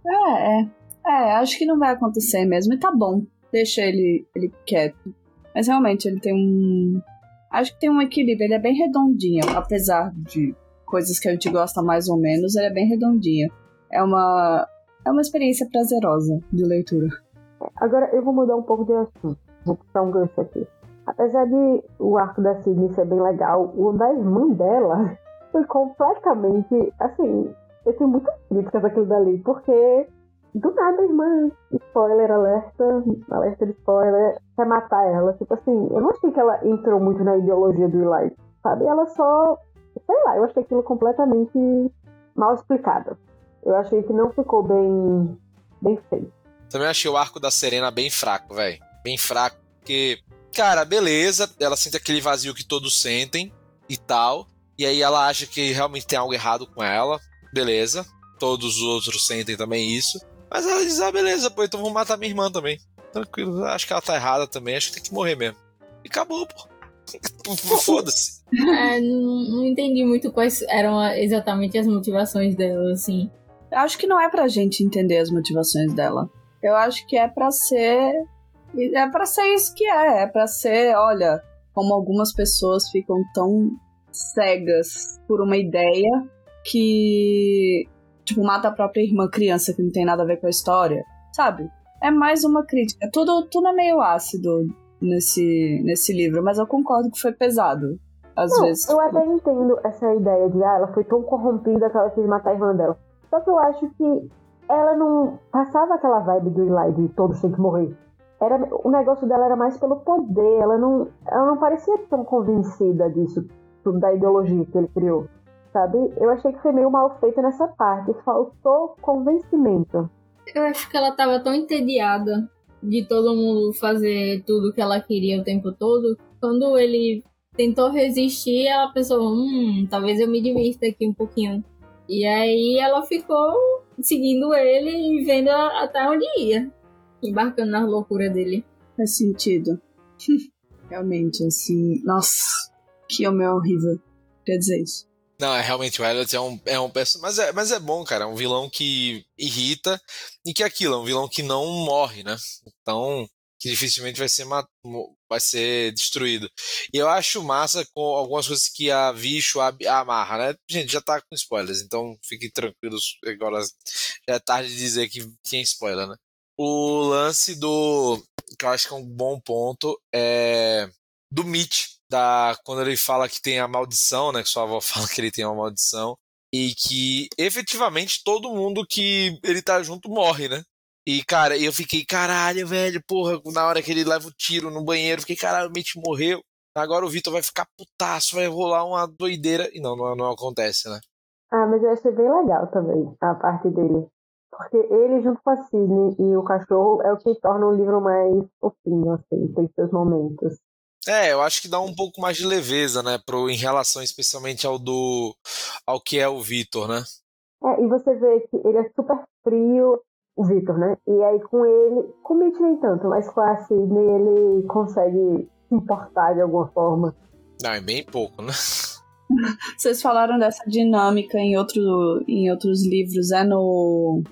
É, é. É, acho que não vai acontecer mesmo, e tá bom. Deixa ele, ele quieto. Mas realmente, ele tem um, acho que tem um equilíbrio. Ele é bem redondinho, apesar de coisas que a gente gosta mais ou menos, ele é bem redondinho. É uma, é uma experiência prazerosa de leitura. Agora eu vou mudar um pouco de assunto. Vou puxar um gancho aqui. Apesar de o arco da Sidney ser bem legal, o da irmã dela foi completamente. Assim, eu tenho muitas críticas daquilo dali, porque do nada irmã, spoiler, alerta, alerta de spoiler, quer matar ela. Tipo assim, eu não achei que ela entrou muito na ideologia do Eli, sabe? Ela só. Sei lá, eu achei aquilo completamente mal explicado. Eu achei que não ficou bem, bem feito. Também achei o arco da Serena bem fraco, velho. Bem fraco, porque, cara, beleza, ela sente aquele vazio que todos sentem e tal. E aí ela acha que realmente tem algo errado com ela. Beleza. Todos os outros sentem também isso. Mas ela diz, ah, beleza, pô, então vou matar minha irmã também. Tranquilo, acho que ela tá errada também, acho que tem que morrer mesmo. E acabou, pô. Foda-se. É, não, não entendi muito quais eram exatamente as motivações dela, assim. Eu acho que não é pra gente entender as motivações dela. Eu acho que é pra ser. É pra ser isso que é. É pra ser, olha, como algumas pessoas ficam tão cegas por uma ideia que, tipo, mata a própria irmã criança que não tem nada a ver com a história, sabe? É mais uma crítica. Tudo, tudo é meio ácido nesse, nesse livro, mas eu concordo que foi pesado. Às não, vezes. Eu até entendo essa ideia de, ah, ela foi tão corrompida que ela quis matar a irmã dela. Só que eu acho que ela não passava aquela vibe do Eli de todos têm que morrer. Era, o negócio dela era mais pelo poder, ela não, ela não parecia tão convencida disso, da ideologia que ele criou, sabe? Eu achei que foi meio mal feito nessa parte, faltou convencimento. Eu acho que ela tava tão entediada de todo mundo fazer tudo que ela queria o tempo todo. Quando ele tentou resistir, ela pensou, hum, talvez eu me divirta aqui um pouquinho. E aí ela ficou seguindo ele e vendo até onde ia. Embarcando na loucura dele. Faz sentido. Realmente, assim. Nossa, que homem horrível. Quer dizer isso. Não, é realmente o Elliot é um, é um mas é, mas é bom, cara. É um vilão que irrita e que é aquilo, é um vilão que não morre, né? Então, que dificilmente vai ser, vai ser destruído. E eu acho massa com algumas coisas que a Bicho amarra, né? Gente, já tá com spoilers, então fiquem tranquilos. Agora já é tarde de dizer que tinha spoiler, né? O lance do. que eu acho que é um bom ponto é. do Mitch da quando ele fala que tem a maldição, né? Que sua avó fala que ele tem uma maldição. E que efetivamente todo mundo que ele tá junto morre, né? E, cara, eu fiquei, caralho, velho, porra, na hora que ele leva o tiro no banheiro, fiquei, caralho, o Mitch morreu. Agora o Vitor vai ficar putaço, vai rolar uma doideira. E não, não, não acontece, né? Ah, mas eu achei bem legal também a parte dele. Porque ele, junto com a Sidney e o cachorro, é o que torna o livro mais fofinho, assim, tem seus momentos. É, eu acho que dá um pouco mais de leveza, né, pro, em relação especialmente ao do ao que é o Vitor, né? É, e você vê que ele é super frio, o Vitor, né? E aí com ele, com o Mitch nem tanto, mas com a Sidney ele consegue se importar de alguma forma. Não, é bem pouco, né? Vocês falaram dessa dinâmica em, outro, em outros livros, é no.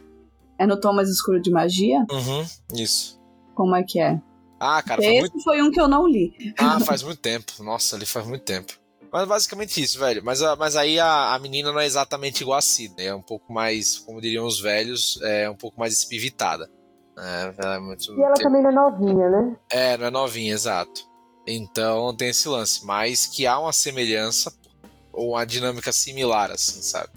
É no Tom Mais Escuro de Magia? Uhum, isso. Como é que é? Ah, cara, Esse muito... foi um que eu não li. Ah, faz muito tempo. Nossa, ali faz muito tempo. Mas basicamente isso, velho. Mas, mas aí a, a menina não é exatamente igual a Sidney. É um pouco mais, como diriam os velhos, é um pouco mais espivitada. É, ela é muito... E ela também não é novinha, né? É, não é novinha, exato. Então tem esse lance. Mas que há uma semelhança ou uma dinâmica similar, assim, sabe?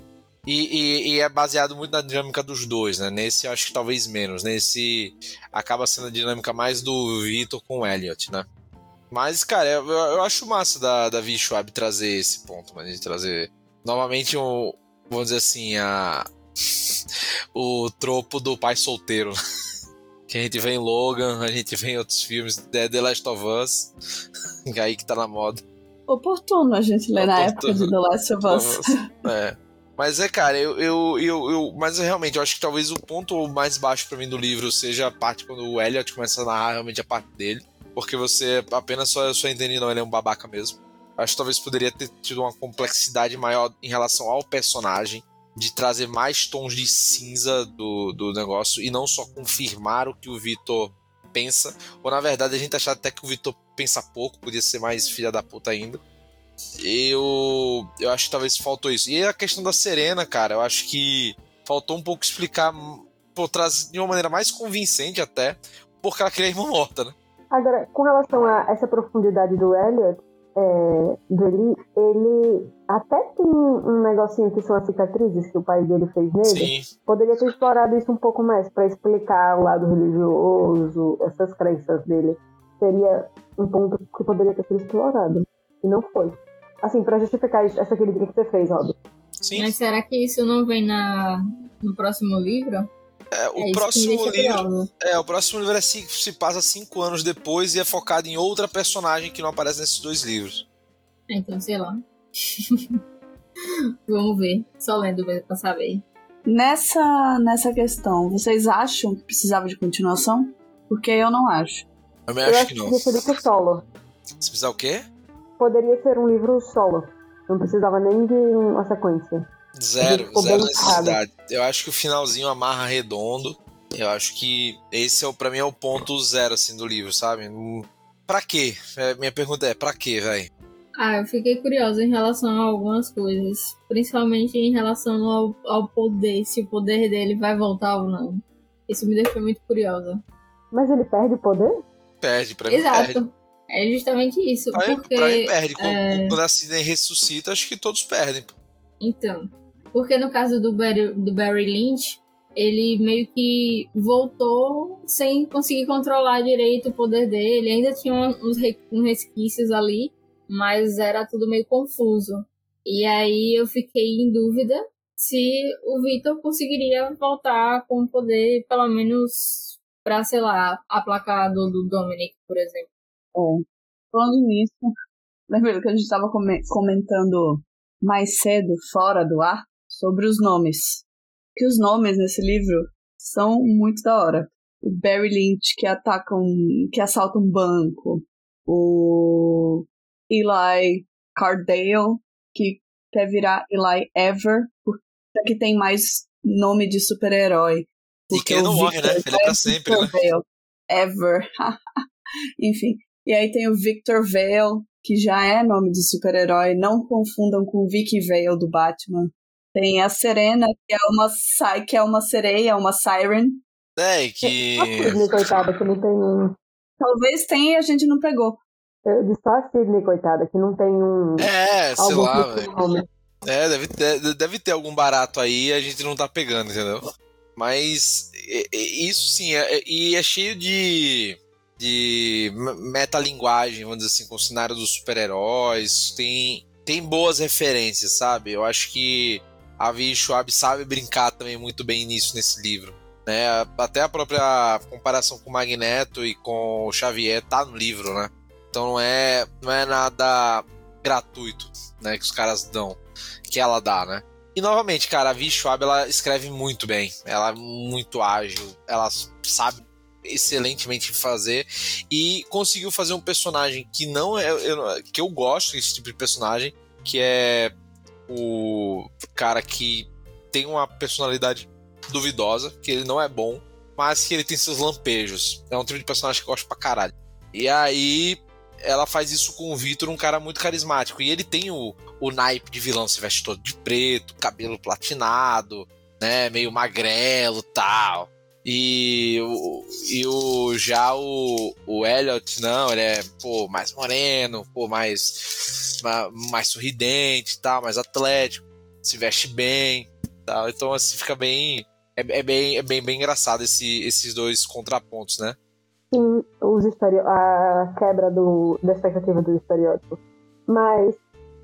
E, e, e, é baseado muito na dinâmica dos dois, né? Nesse eu acho que talvez menos. Nesse acaba sendo a dinâmica mais do Vitor com o Elliot, né? Mas, cara, eu, eu acho massa da, da V Schwab trazer esse ponto, mas de trazer novamente um, vamos dizer assim, a o tropo do pai solteiro. que a gente vê em Logan, a gente vê em outros filmes, The, The Last of Us, que é aí que tá na moda. Oportuno a gente ler na época de The Last of Us. É. Mas é, cara, eu, eu, eu, eu, Mas realmente, eu acho que talvez o ponto mais baixo para mim do livro seja a parte quando o Elliot começa a narrar realmente a parte dele. Porque você apenas só, só entende, não, ele é um babaca mesmo. Acho que talvez poderia ter tido uma complexidade maior em relação ao personagem, de trazer mais tons de cinza do, do negócio e não só confirmar o que o Vitor pensa. Ou na verdade a gente achar até que o Vitor pensa pouco, podia ser mais filha da puta ainda. Eu, eu acho que talvez faltou isso. E a questão da Serena, cara, eu acho que faltou um pouco explicar, por trás de uma maneira mais convincente até, porque ela queria a irmã morta, né? Agora, com relação a essa profundidade do Elliot, é, dele, ele até tem um negocinho que são as cicatrizes que o pai dele fez nele. Sim. Poderia ter explorado isso um pouco mais para explicar o lado religioso, essas crenças dele. Seria um ponto que poderia ter sido explorado. E não foi. Assim, para justificar essa crítica que você fez, Rob. Sim. Mas será que isso não vem na, no próximo livro? É, o é que próximo livro. É, o próximo livro é ci- se passa cinco anos depois e é focado em outra personagem que não aparece nesses dois livros. Então, sei lá. Vamos ver. Só lendo mesmo pra saber. Nessa, nessa questão, vocês acham que precisava de continuação? Porque eu não acho. Eu Eu acho acho que que não. livro solo. Se precisar o quê? Poderia ser um livro solo. Não precisava nem de uma sequência. Zero, zero necessidade. Eu acho que o finalzinho amarra redondo. Eu acho que esse é o, pra mim é o ponto zero assim do livro, sabe? No- Pra quê? É, minha pergunta é, pra quê, velho? Ah, eu fiquei curiosa em relação a algumas coisas. Principalmente em relação ao, ao poder. Se o poder dele vai voltar ou não. Isso me deixou muito curiosa. Mas ele perde poder? Perde, pra mim perde. É justamente isso. Pra, porque, pra perde. Quando, é, quando a Sidney ressuscita, acho que todos perdem. Então, porque no caso do Barry, do Barry Lynch, ele meio que voltou sem conseguir controlar direito o poder dele. Ainda tinha uns, re- uns resquícios ali, mas era tudo meio confuso. E aí eu fiquei em dúvida se o Victor conseguiria voltar com o poder, pelo menos pra, sei lá, aplacar a dor do Dominic, por exemplo. É. Falando nisso, lembra que a gente estava comentando mais cedo, fora do ar, sobre os nomes. Que os nomes nesse livro são muito da hora. O Barry Lynch, que ataca um. que assalta um banco. O Eli Cardale, que quer virar Eli Ever, porque tem mais nome de super-herói. E Porque que ele não morre, né? Ele é pra é sempre, né? Victor Vale. Ever. Enfim. E aí tem o Victor Vale, que já é nome de super-herói. Não confundam com o Vicky Vale do Batman. Tem a Serena, que é uma, que é uma sereia, uma siren. É, e que. A Sidney, coitada, que não tem um. Talvez tenha e a gente não pegou. Eu disse só a Sidney, coitada, que não tem um. É, sei algum lá, de velho. É, deve ter, deve ter algum barato aí e a gente não tá pegando, entendeu? Mas isso sim, é- é- e é cheio de, de me- metalinguagem, vamos dizer assim, com o cenário dos super-heróis. Tem, tem boas referências, sabe? Eu acho que a Vi Schwab sabe brincar também muito bem nisso nesse livro. Né? Até a própria comparação com o Magneto e com o Xavier tá no livro, né? Então não é, não é nada gratuito, né, que os caras dão, que ela dá, né? E novamente, cara, a Vi Schwab ela escreve muito bem, ela é muito ágil, ela sabe excelentemente fazer e conseguiu fazer um personagem que não é eu- que eu gosto desse tipo de personagem, que é o cara que tem uma personalidade duvidosa, que ele não é bom, mas que ele tem seus lampejos. É um tipo de personagem que eu gosto pra caralho. E aí ela faz isso com o Victor, um cara muito carismático. E ele tem o, o naipe de vilão, se veste todo de preto, cabelo platinado, né? Meio magrelo tal. E o, e o já o, o Elliot, não, ele é pô, mais moreno, pô, mais, ma- mais sorridente tal, mais atlético, se veste bem tal. Então assim fica bem. É, é bem, é bem, bem engraçado esse, esses dois contrapontos, né? Sim, os estereo... a quebra do... da expectativa do estereótipo. Mas,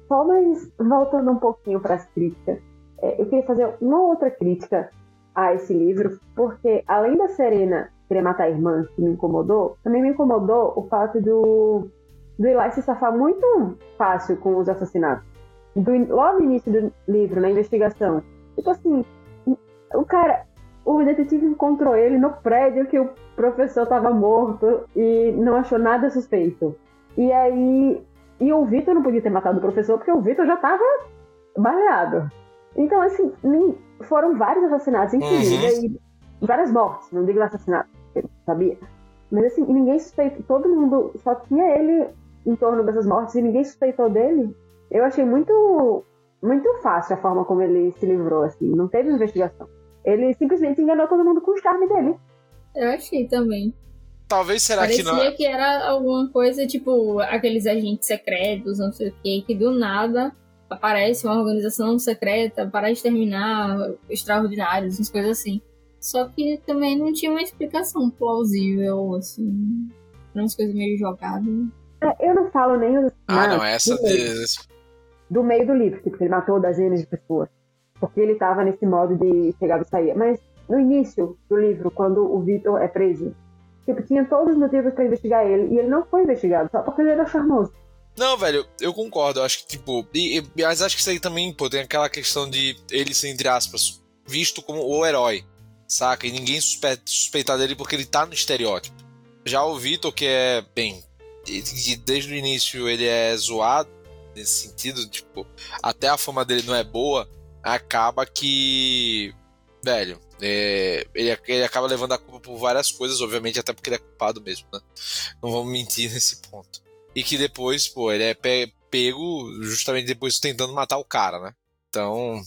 só mais voltando um pouquinho para as críticas, é, eu queria fazer uma outra crítica a esse livro, porque além da Serena querer matar a irmã, que me incomodou, também me incomodou o fato do, do Eli se safar muito fácil com os assassinatos. Do, logo no início do livro, na investigação. Tipo assim, o cara, o detetive encontrou ele no prédio que o professor estava morto e não achou nada suspeito. E aí. E o Vitor não podia ter matado o professor porque o Vitor já estava baleado. Então, assim, nem- foram vários assassinatos em Uhum. e várias mortes, não digo assassinatos, porque eu sabia. Mas assim, e ninguém suspeitou, todo mundo só tinha ele em torno dessas mortes e ninguém suspeitou dele. Eu achei muito, muito fácil a forma como ele se livrou, assim, não teve investigação. Ele simplesmente enganou todo mundo com o charme dele. Eu achei também. Talvez será Parecia que não. que era alguma coisa tipo aqueles agentes secretos, não sei o que, que do nada aparece uma organização secreta para exterminar extraordinários, umas coisas assim. Só que também não tinha uma explicação plausível, assim. Eram umas coisas meio jogadas. É, Eu não falo nem os Ah, não, essa. do, meio, do meio do livro, tipo, que ele matou dezenas de pessoas. Porque ele tava nesse modo de chegava e saía. Mas no início do livro, quando o Victor é preso, tipo, tinha todos os motivos pra investigar ele. E ele não foi investigado, só porque ele era charmoso. Não, velho, eu concordo. Eu acho que, tipo. E, e- mas acho que isso aí também, pô, tem aquela questão de ele ser, entre aspas, visto como o herói. Saca? E ninguém suspe- suspeitar dele porque ele tá no estereótipo. Já o Vitor, que é, bem. desde o início ele é zoado nesse sentido, tipo, até a fama dele não é boa, acaba que. Velho, é, ele, ele acaba levando a culpa por várias coisas, obviamente, até porque ele é culpado mesmo, né? Não vamos mentir nesse ponto. E que depois, pô, ele é pe- pego justamente depois tentando matar o cara, né? Então,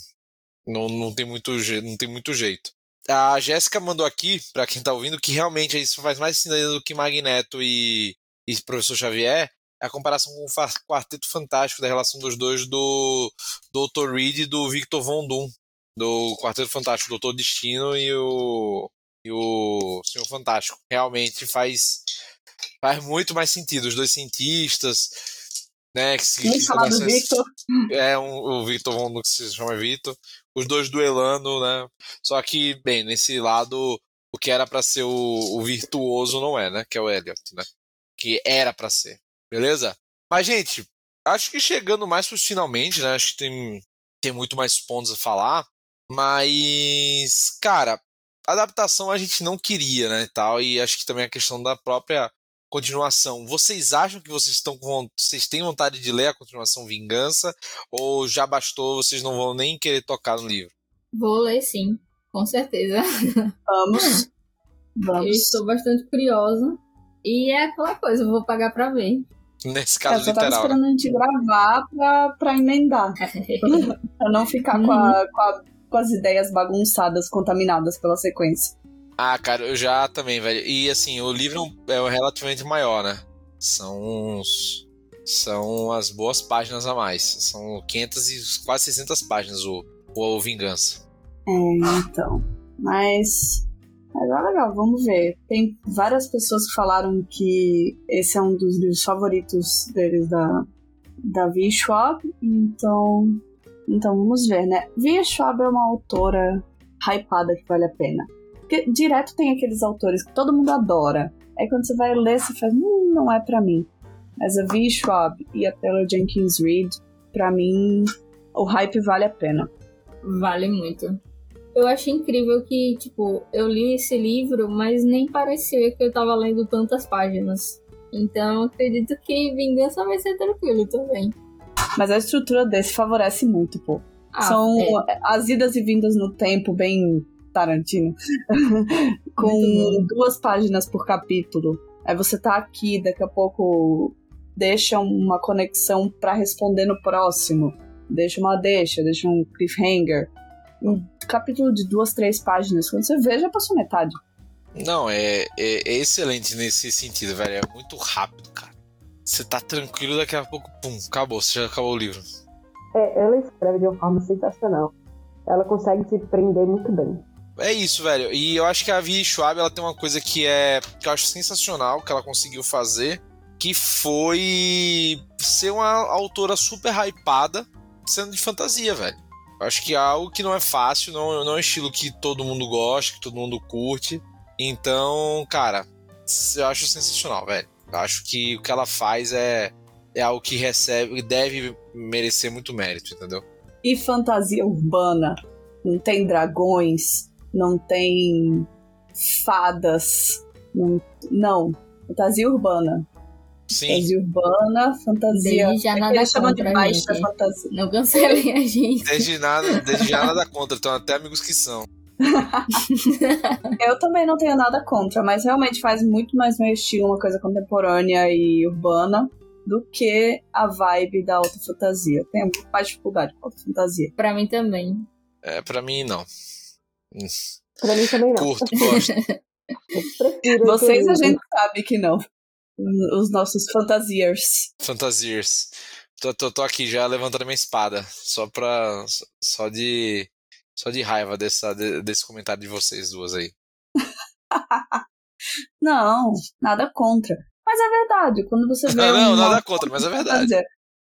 não, não, tem, muito, não tem muito jeito. A Jéssica mandou aqui, pra quem tá ouvindo, que realmente isso faz mais sentido do que Magneto e, e Professor Xavier, a comparação com o Quarteto Fantástico, da relação dos dois do Dr. Reed e do Victor Von Doom, do Quarteto Fantástico, o Doutor Destino e o, e o Senhor Fantástico. Realmente faz, faz muito mais sentido. Os dois cientistas, né, que se, que falar do Victor. é um, o Victor Von Doom que se chama Victor, os dois duelando, né? Só que, bem, nesse lado, o que era pra ser o, o virtuoso não é, né? Que é o Elliot, né? Que era pra ser, beleza? Mas, gente, acho que chegando mais pros finalmente, né? Acho que tem, tem muito mais pontos a falar, mas, cara, adaptação a gente não queria, né? E tal, e acho que também a questão da própria continuação. Vocês acham que vocês estão com vocês têm vontade de ler a continuação Vingança ou já bastou, vocês não vão nem querer tocar no livro? Vou ler sim, com certeza. Vamos. Eu Vamos. estou bastante curiosa. E é aquela coisa, eu vou pagar pra ver. Nesse É, caso eu só literal. né? esperando a gente gravar pra, pra emendar. Pra não ficar com, a- com a- com as ideias bagunçadas, contaminadas pela sequência. Ah, cara, eu já também, velho. E assim, o livro é relativamente maior, né? São uns são as boas páginas a mais. São 500 e quase 600 páginas o, o Vingança. É, então. Mas. Mas é legal, vamos ver. Tem várias pessoas que falaram que esse é um dos livros favoritos deles da, da V. Schwab. Então. Então vamos ver, né? V. Schwab é uma autora hypada que vale a pena. Porque direto tem aqueles autores que todo mundo adora. Aí quando você vai ler, você faz, hum, não é pra mim. Mas a V. Schwab e a Taylor Jenkins Reid, pra mim, o hype vale a pena. Vale muito. Eu achei incrível que, tipo, eu li esse livro, mas nem pareceu que eu tava lendo tantas páginas. Então, acredito que Vingança vai ser tranquilo também. Mas a estrutura desse favorece muito, pô. Ah, São é. as idas e vindas no tempo, bem Tarantino. Com duas páginas por capítulo. Aí você tá aqui, daqui a pouco deixa uma conexão pra responder no próximo. Deixa uma deixa, deixa um cliffhanger. Um capítulo de duas, três páginas. Quando você vê, já passou metade. Não, é, é, é excelente nesse sentido, velho. É muito rápido, cara. Você tá tranquilo, daqui a pouco, pum, acabou, você já acabou o livro. É, ela escreve de uma forma sensacional. Ela consegue te prender muito bem. É isso, velho. E eu acho que a Vi Schwab ela tem uma coisa que é que eu acho sensacional que ela conseguiu fazer, que foi ser uma autora super hypada sendo de fantasia, velho. Eu acho que é algo que não é fácil, não, não é um estilo que todo mundo gosta, que todo mundo curte. Então, cara, eu acho sensacional, velho. Eu acho que o que ela faz é, é algo que recebe, deve merecer muito mérito, entendeu? E fantasia urbana. Não tem dragões, não tem fadas. Não. não. Fantasia urbana. Sim. Fantasia urbana, fantasia. Desde já é nada eles chamam de baixa gente. fantasia. Não cancelem a gente. Desde nada, desde já nada contra, então até amigos que são. Eu também não tenho nada contra, mas realmente faz muito mais meu estilo uma coisa contemporânea e urbana do que a vibe da alta fantasia. Tenho muito mais dificuldade com a alta fantasia. Pra mim também. É, pra mim não. Pra mim também não. Curto, gosto. Vocês a gente sabe que não. Os nossos fantasiers. Fantasiers. Tô, tô, tô aqui já levantando minha espada. Só pra. Só de. Só de raiva dessa, de- desse comentário de vocês duas aí. Não, nada contra. Mas é verdade, quando você vê. Não, um nada contra, mas é de verdade.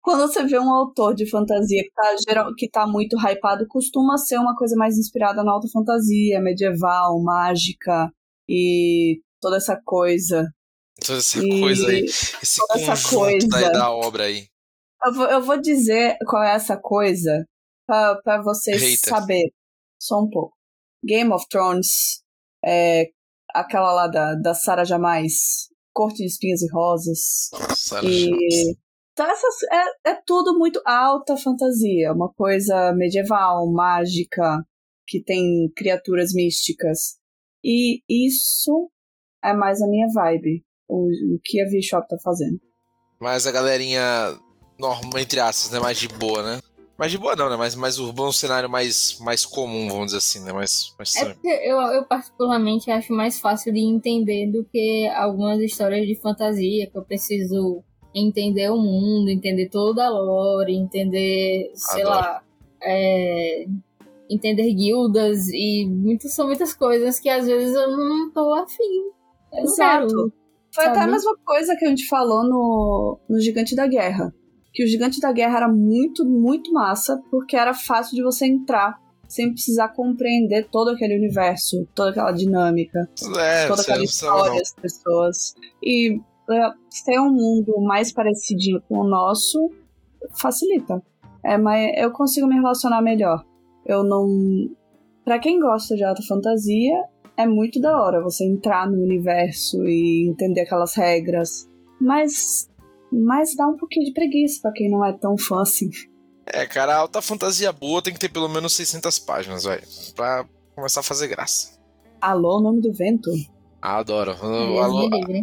Quando você vê um autor de fantasia que tá, geral, que tá muito hypado, costuma ser uma coisa mais inspirada na alta fantasia, medieval, mágica e toda essa coisa. Toda essa E coisa aí. Esse toda essa conjunto da, coisa. da obra aí. Eu vou, eu vou dizer qual é essa coisa pra, pra vocês Hater. saberem. Só um pouco. Game of Thrones, é, aquela lá da, da Sarah Jamais, Corte de Espinhas e Rosas. Sarah E. então essas, é, é tudo muito alta fantasia, uma coisa medieval, mágica, que tem criaturas místicas. E isso é mais a minha vibe, o, o que a V-Shop tá fazendo. Mas a galerinha, normal, entre aspas, né? Mais de boa, né? Mais de boa não, né? Mais, mais urbano, um cenário mais, mais comum, vamos dizer assim, né? Mais, mais É porque eu, eu particularmente acho mais fácil de entender do que algumas histórias de fantasia, que eu preciso entender o mundo, entender toda a lore, entender, sei Adoro. lá, é, entender guildas e muito, são muitas coisas que às vezes eu não tô afim. Eu não Exato. quero. Foi até a Sabe? mesma coisa que a gente falou no, no Gigante da Guerra. Que o Gigante da Guerra era muito, muito massa, porque era fácil de você entrar sem precisar compreender todo aquele universo, toda aquela dinâmica, É, toda aquela história, as pessoas. E ter um mundo mais parecidinho com o nosso facilita. É, mas eu consigo me relacionar melhor. Eu não. Pra quem gosta de alta fantasia, é muito da hora você entrar no universo e entender aquelas regras. Mas. Mas dá um pouquinho de preguiça pra quem não é tão fã assim. É, cara, a alta fantasia boa tem que ter pelo menos 600 páginas, velho. Pra começar a fazer graça. Alô, nome do vento? Adoro. Deus Alô, livre.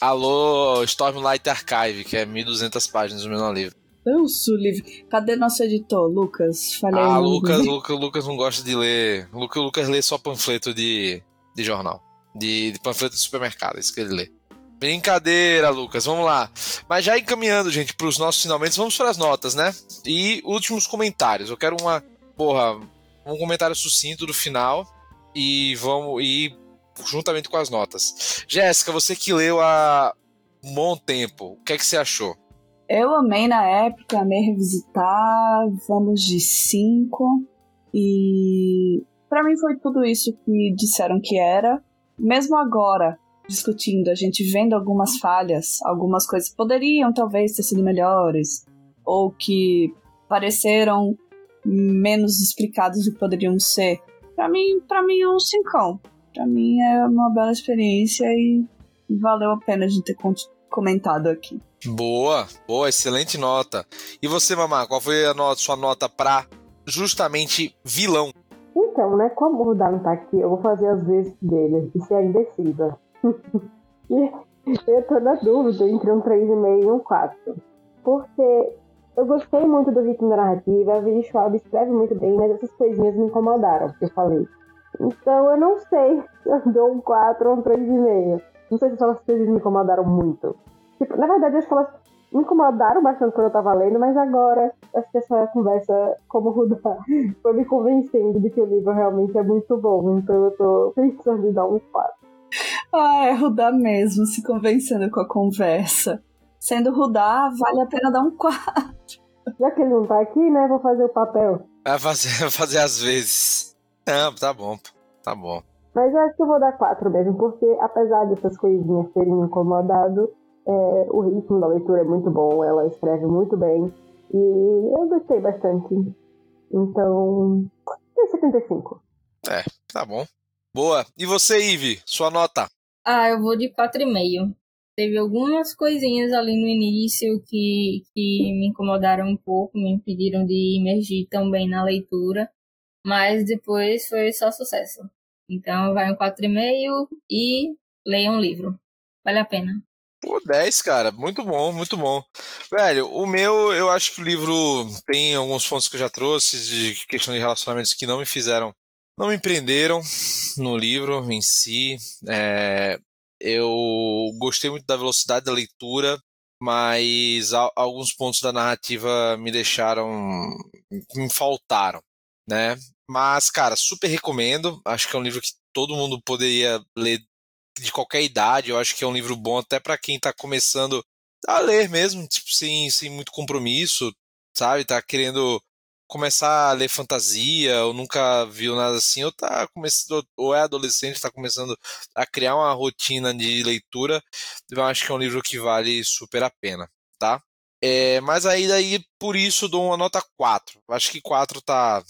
alô, Stormlight Archive, que é 1200 páginas do meu livro. Deus o livre. Cadê nosso editor, Lucas? Falei Ah, Lucas. Lucas, Lucas não gosta de ler. Lucas, Lucas lê só panfleto de, de jornal. De, de panfleto de supermercado, é isso que ele lê. Brincadeira, Lucas, vamos lá. Mas já encaminhando, gente, pros nossos finalmente, vamos para as notas, né? E últimos comentários. Eu quero uma, porra, um comentário sucinto do final e vamos ir juntamente com as notas. Jéssica, você que leu há um bom tempo, o que é que você achou? Eu amei na época, amei revisitar, vamos de cinco. E pra mim foi tudo isso que disseram que era. Mesmo agora, discutindo, a gente vendo algumas falhas, algumas coisas que poderiam talvez ter sido melhores, ou que pareceram menos explicados do que poderiam ser. Pra mim, pra mim é um cincão. Pra mim é uma bela experiência e valeu a pena a gente ter comentado aqui. Boa, boa, excelente nota. E você, Mamá, qual foi a nota, sua nota pra justamente vilão? Então, né, como o não tá aqui, eu vou fazer as vezes dele e ser indecisa. Eu tô na dúvida entre um 3,5 e um 4. Porque eu gostei muito do ritmo da narrativa, a Vivi Schwab escreve muito bem, mas essas coisinhas me incomodaram, que eu falei. Então eu não sei se eu dou um 4 ou um 3,5. Não sei se só as coisas me incomodaram muito. Tipo, na verdade, eu acho que elas me incomodaram bastante quando eu tava lendo, mas agora acho que essa conversa, como Rudá, foi me convencendo de que o livro realmente é muito bom. Então eu tô pensando em dar um 4. Ah, é Rudá mesmo, se convencendo com a conversa. Sendo Rudá, vale a pena dar um 4. Já que ele não tá aqui, né, vou fazer o papel. Vai fazer, vai fazer às vezes. Não, tá bom, tá bom. Mas eu acho que eu vou dar 4 mesmo, porque apesar dessas coisinhas terem me incomodado, é, o ritmo da leitura é muito bom, ela escreve muito bem. E eu gostei bastante. Então, tem 75. Tá bom. Boa. E você, Ive, sua nota? Ah, eu vou de 4,5. Teve algumas coisinhas ali no início que, que me incomodaram um pouco, me impediram de imergir tão bem na leitura, mas depois foi só sucesso. Então vai um 4,5 e leia um livro. Vale a pena. Pô, 10, cara. Muito bom, muito bom. Velho, o meu, eu acho que o livro tem alguns pontos que eu já trouxe de questão de relacionamentos que não me fizeram não me prenderam no livro em si. É, eu gostei muito da velocidade da leitura, mas a, alguns pontos da narrativa me deixaram. me faltaram, né? Mas, cara, super recomendo. Acho que é um livro que todo mundo poderia ler de qualquer idade. Eu acho que é um livro bom até para quem tá começando a ler mesmo, tipo, sem, sem muito compromisso, sabe? Tá querendo começar a ler fantasia, ou nunca viu nada assim, ou tá começando, ou é adolescente, está começando a criar uma rotina de leitura, eu acho que é um livro que vale super a pena, tá? É, mas aí daí por isso dou uma nota 4. Acho que 4 tá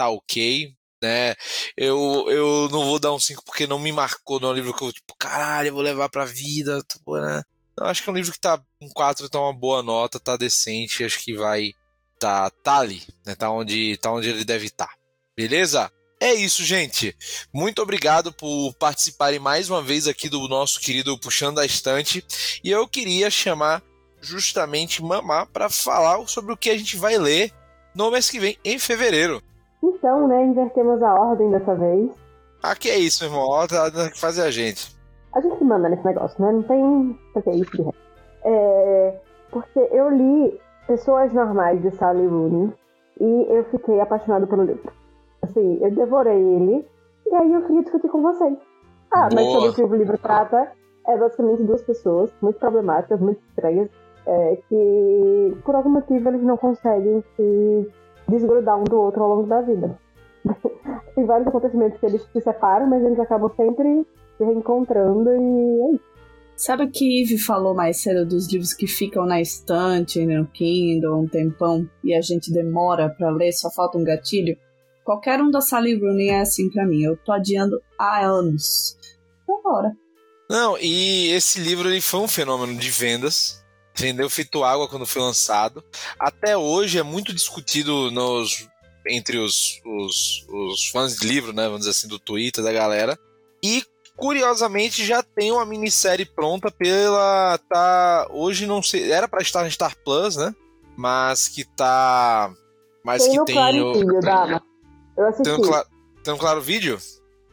tá OK, né? Eu, eu não vou dar um 5 porque não me marcou, não é livro que eu tipo, caralho, eu vou levar pra vida, tipo, né? Eu acho que é um livro que tá um 4, tá uma boa nota, tá decente, acho que vai tá, tá ali, né? Tá onde, tá onde ele deve estar. Tá. Beleza? É isso, gente. Muito obrigado por participarem mais uma vez aqui do nosso querido Puxando a Estante. E eu queria chamar justamente Mamá para falar sobre o que a gente vai ler no mês que vem, em fevereiro. Então, né, invertemos a ordem dessa vez. Ah, que é isso, meu irmão. Olha que fazer a gente. A gente manda nesse negócio, né? Não tem. Por que isso de É. Porque eu li Pessoas Normais de Sally Rooney e eu fiquei apaixonado pelo livro. Assim, eu devorei ele e aí eu queria discutir com vocês. Ah, Boa. mas sobre o que o livro trata é basicamente duas pessoas muito problemáticas, muito estranhas, é, que por algum motivo eles não conseguem se desgrudar um do outro ao longo da vida. Tem vários acontecimentos que eles se separam, mas eles acabam sempre se reencontrando e é isso. Sabe o que Eve falou mais cedo dos livros que ficam na estante, no Kindle, um tempão, e a gente demora para ler, só falta um gatilho? Qualquer um da Sally Rooney é assim para mim. Eu tô adiando há anos. Agora. Não, e esse livro ele foi um fenômeno de vendas. Vendeu feito água quando foi lançado. Até hoje é muito discutido nos, entre os, os, os fãs de livro, né? Vamos dizer assim, do Twitter, da galera. E Curiosamente, já tem uma minissérie pronta pela. Tá. Hoje não sei. Era para estar no Star Plus, né? Mas que tá. Mas tem que no tem. Prime o... Video, da Eu assisti. Tem no, cla... tem no Claro Vídeo?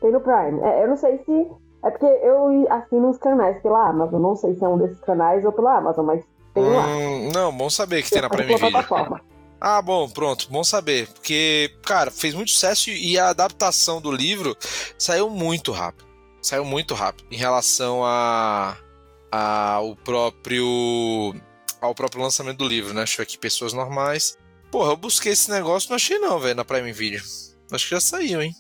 Tem no Prime. É, eu não sei se. É porque eu assino os canais pela Amazon. Não sei se é um desses canais ou pela Amazon, mas tem hum, lá. Não, bom saber que tem, na Prime Video. Ah, bom, pronto, bom saber. Porque, cara, fez muito sucesso e a adaptação do livro saiu muito rápido saiu muito rápido em relação a, a ao próprio ao próprio lançamento do livro, né? Deixa eu aqui pessoas normais. Porra, eu busquei esse negócio, não achei não, velho, na Prime Video. Acho que já saiu, hein?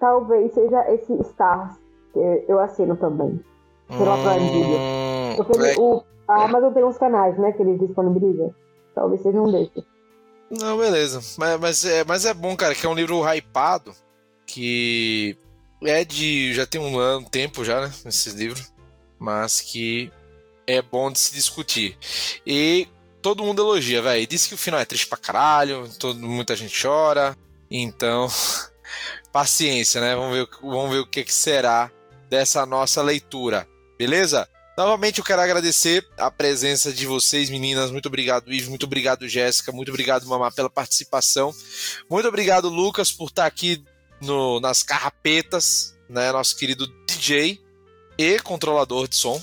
Talvez seja esse Stars que eu assino também. Pela hum, Prime Video. Porque o, a Amazon tem uns canais, né, que eles disponibilizam. Talvez seja um desses. Não, beleza. Mas, mas, é, mas é bom, cara, que é um livro hypado que é de. já tem um ano, tempo já, né? Esses livros. Mas que é bom de se discutir. E todo mundo elogia, velho. Diz que o final é triste pra caralho, todo, muita gente chora. Então, paciência, né? Vamos ver, vamos ver o que, que será dessa nossa leitura. Beleza? Novamente eu quero agradecer a presença de vocês, meninas. Muito obrigado, Ivo. Muito obrigado, Jéssica. Muito obrigado, Mamá, pela participação. Muito obrigado, Lucas, por estar aqui no, nas carrapetas, né? Nosso querido DJ e controlador de som.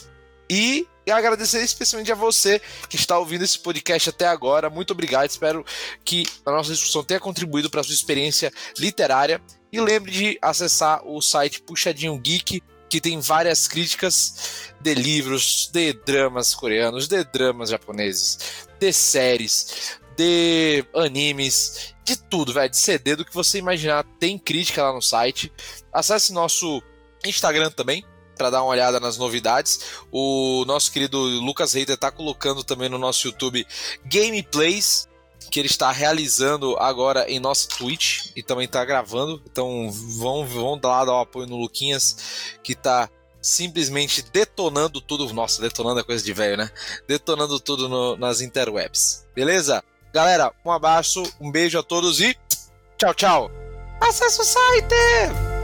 E agradecer especialmente a você que está ouvindo esse podcast até agora. Muito obrigado. Espero que a nossa discussão tenha contribuído para a sua experiência literária. E lembre de acessar o site Puxadinho Geek, que tem várias críticas de livros, de dramas coreanos, de dramas japoneses, de séries, de animes, de tudo, velho, de CD, do que você imaginar. Tem crítica lá no site. Acesse nosso Instagram também, para dar uma olhada nas novidades. O nosso querido Lucas Reiter está colocando também no nosso YouTube gameplays que ele está realizando agora em nosso Twitch e também está gravando. Então vão, vão lá dar o apoio no Luquinhas, que está simplesmente detonando tudo. Nossa, detonando é coisa de velho, né? Detonando tudo no, nas interwebs. Beleza? Galera, um abraço, um beijo a todos e tchau, tchau. Acesse o site!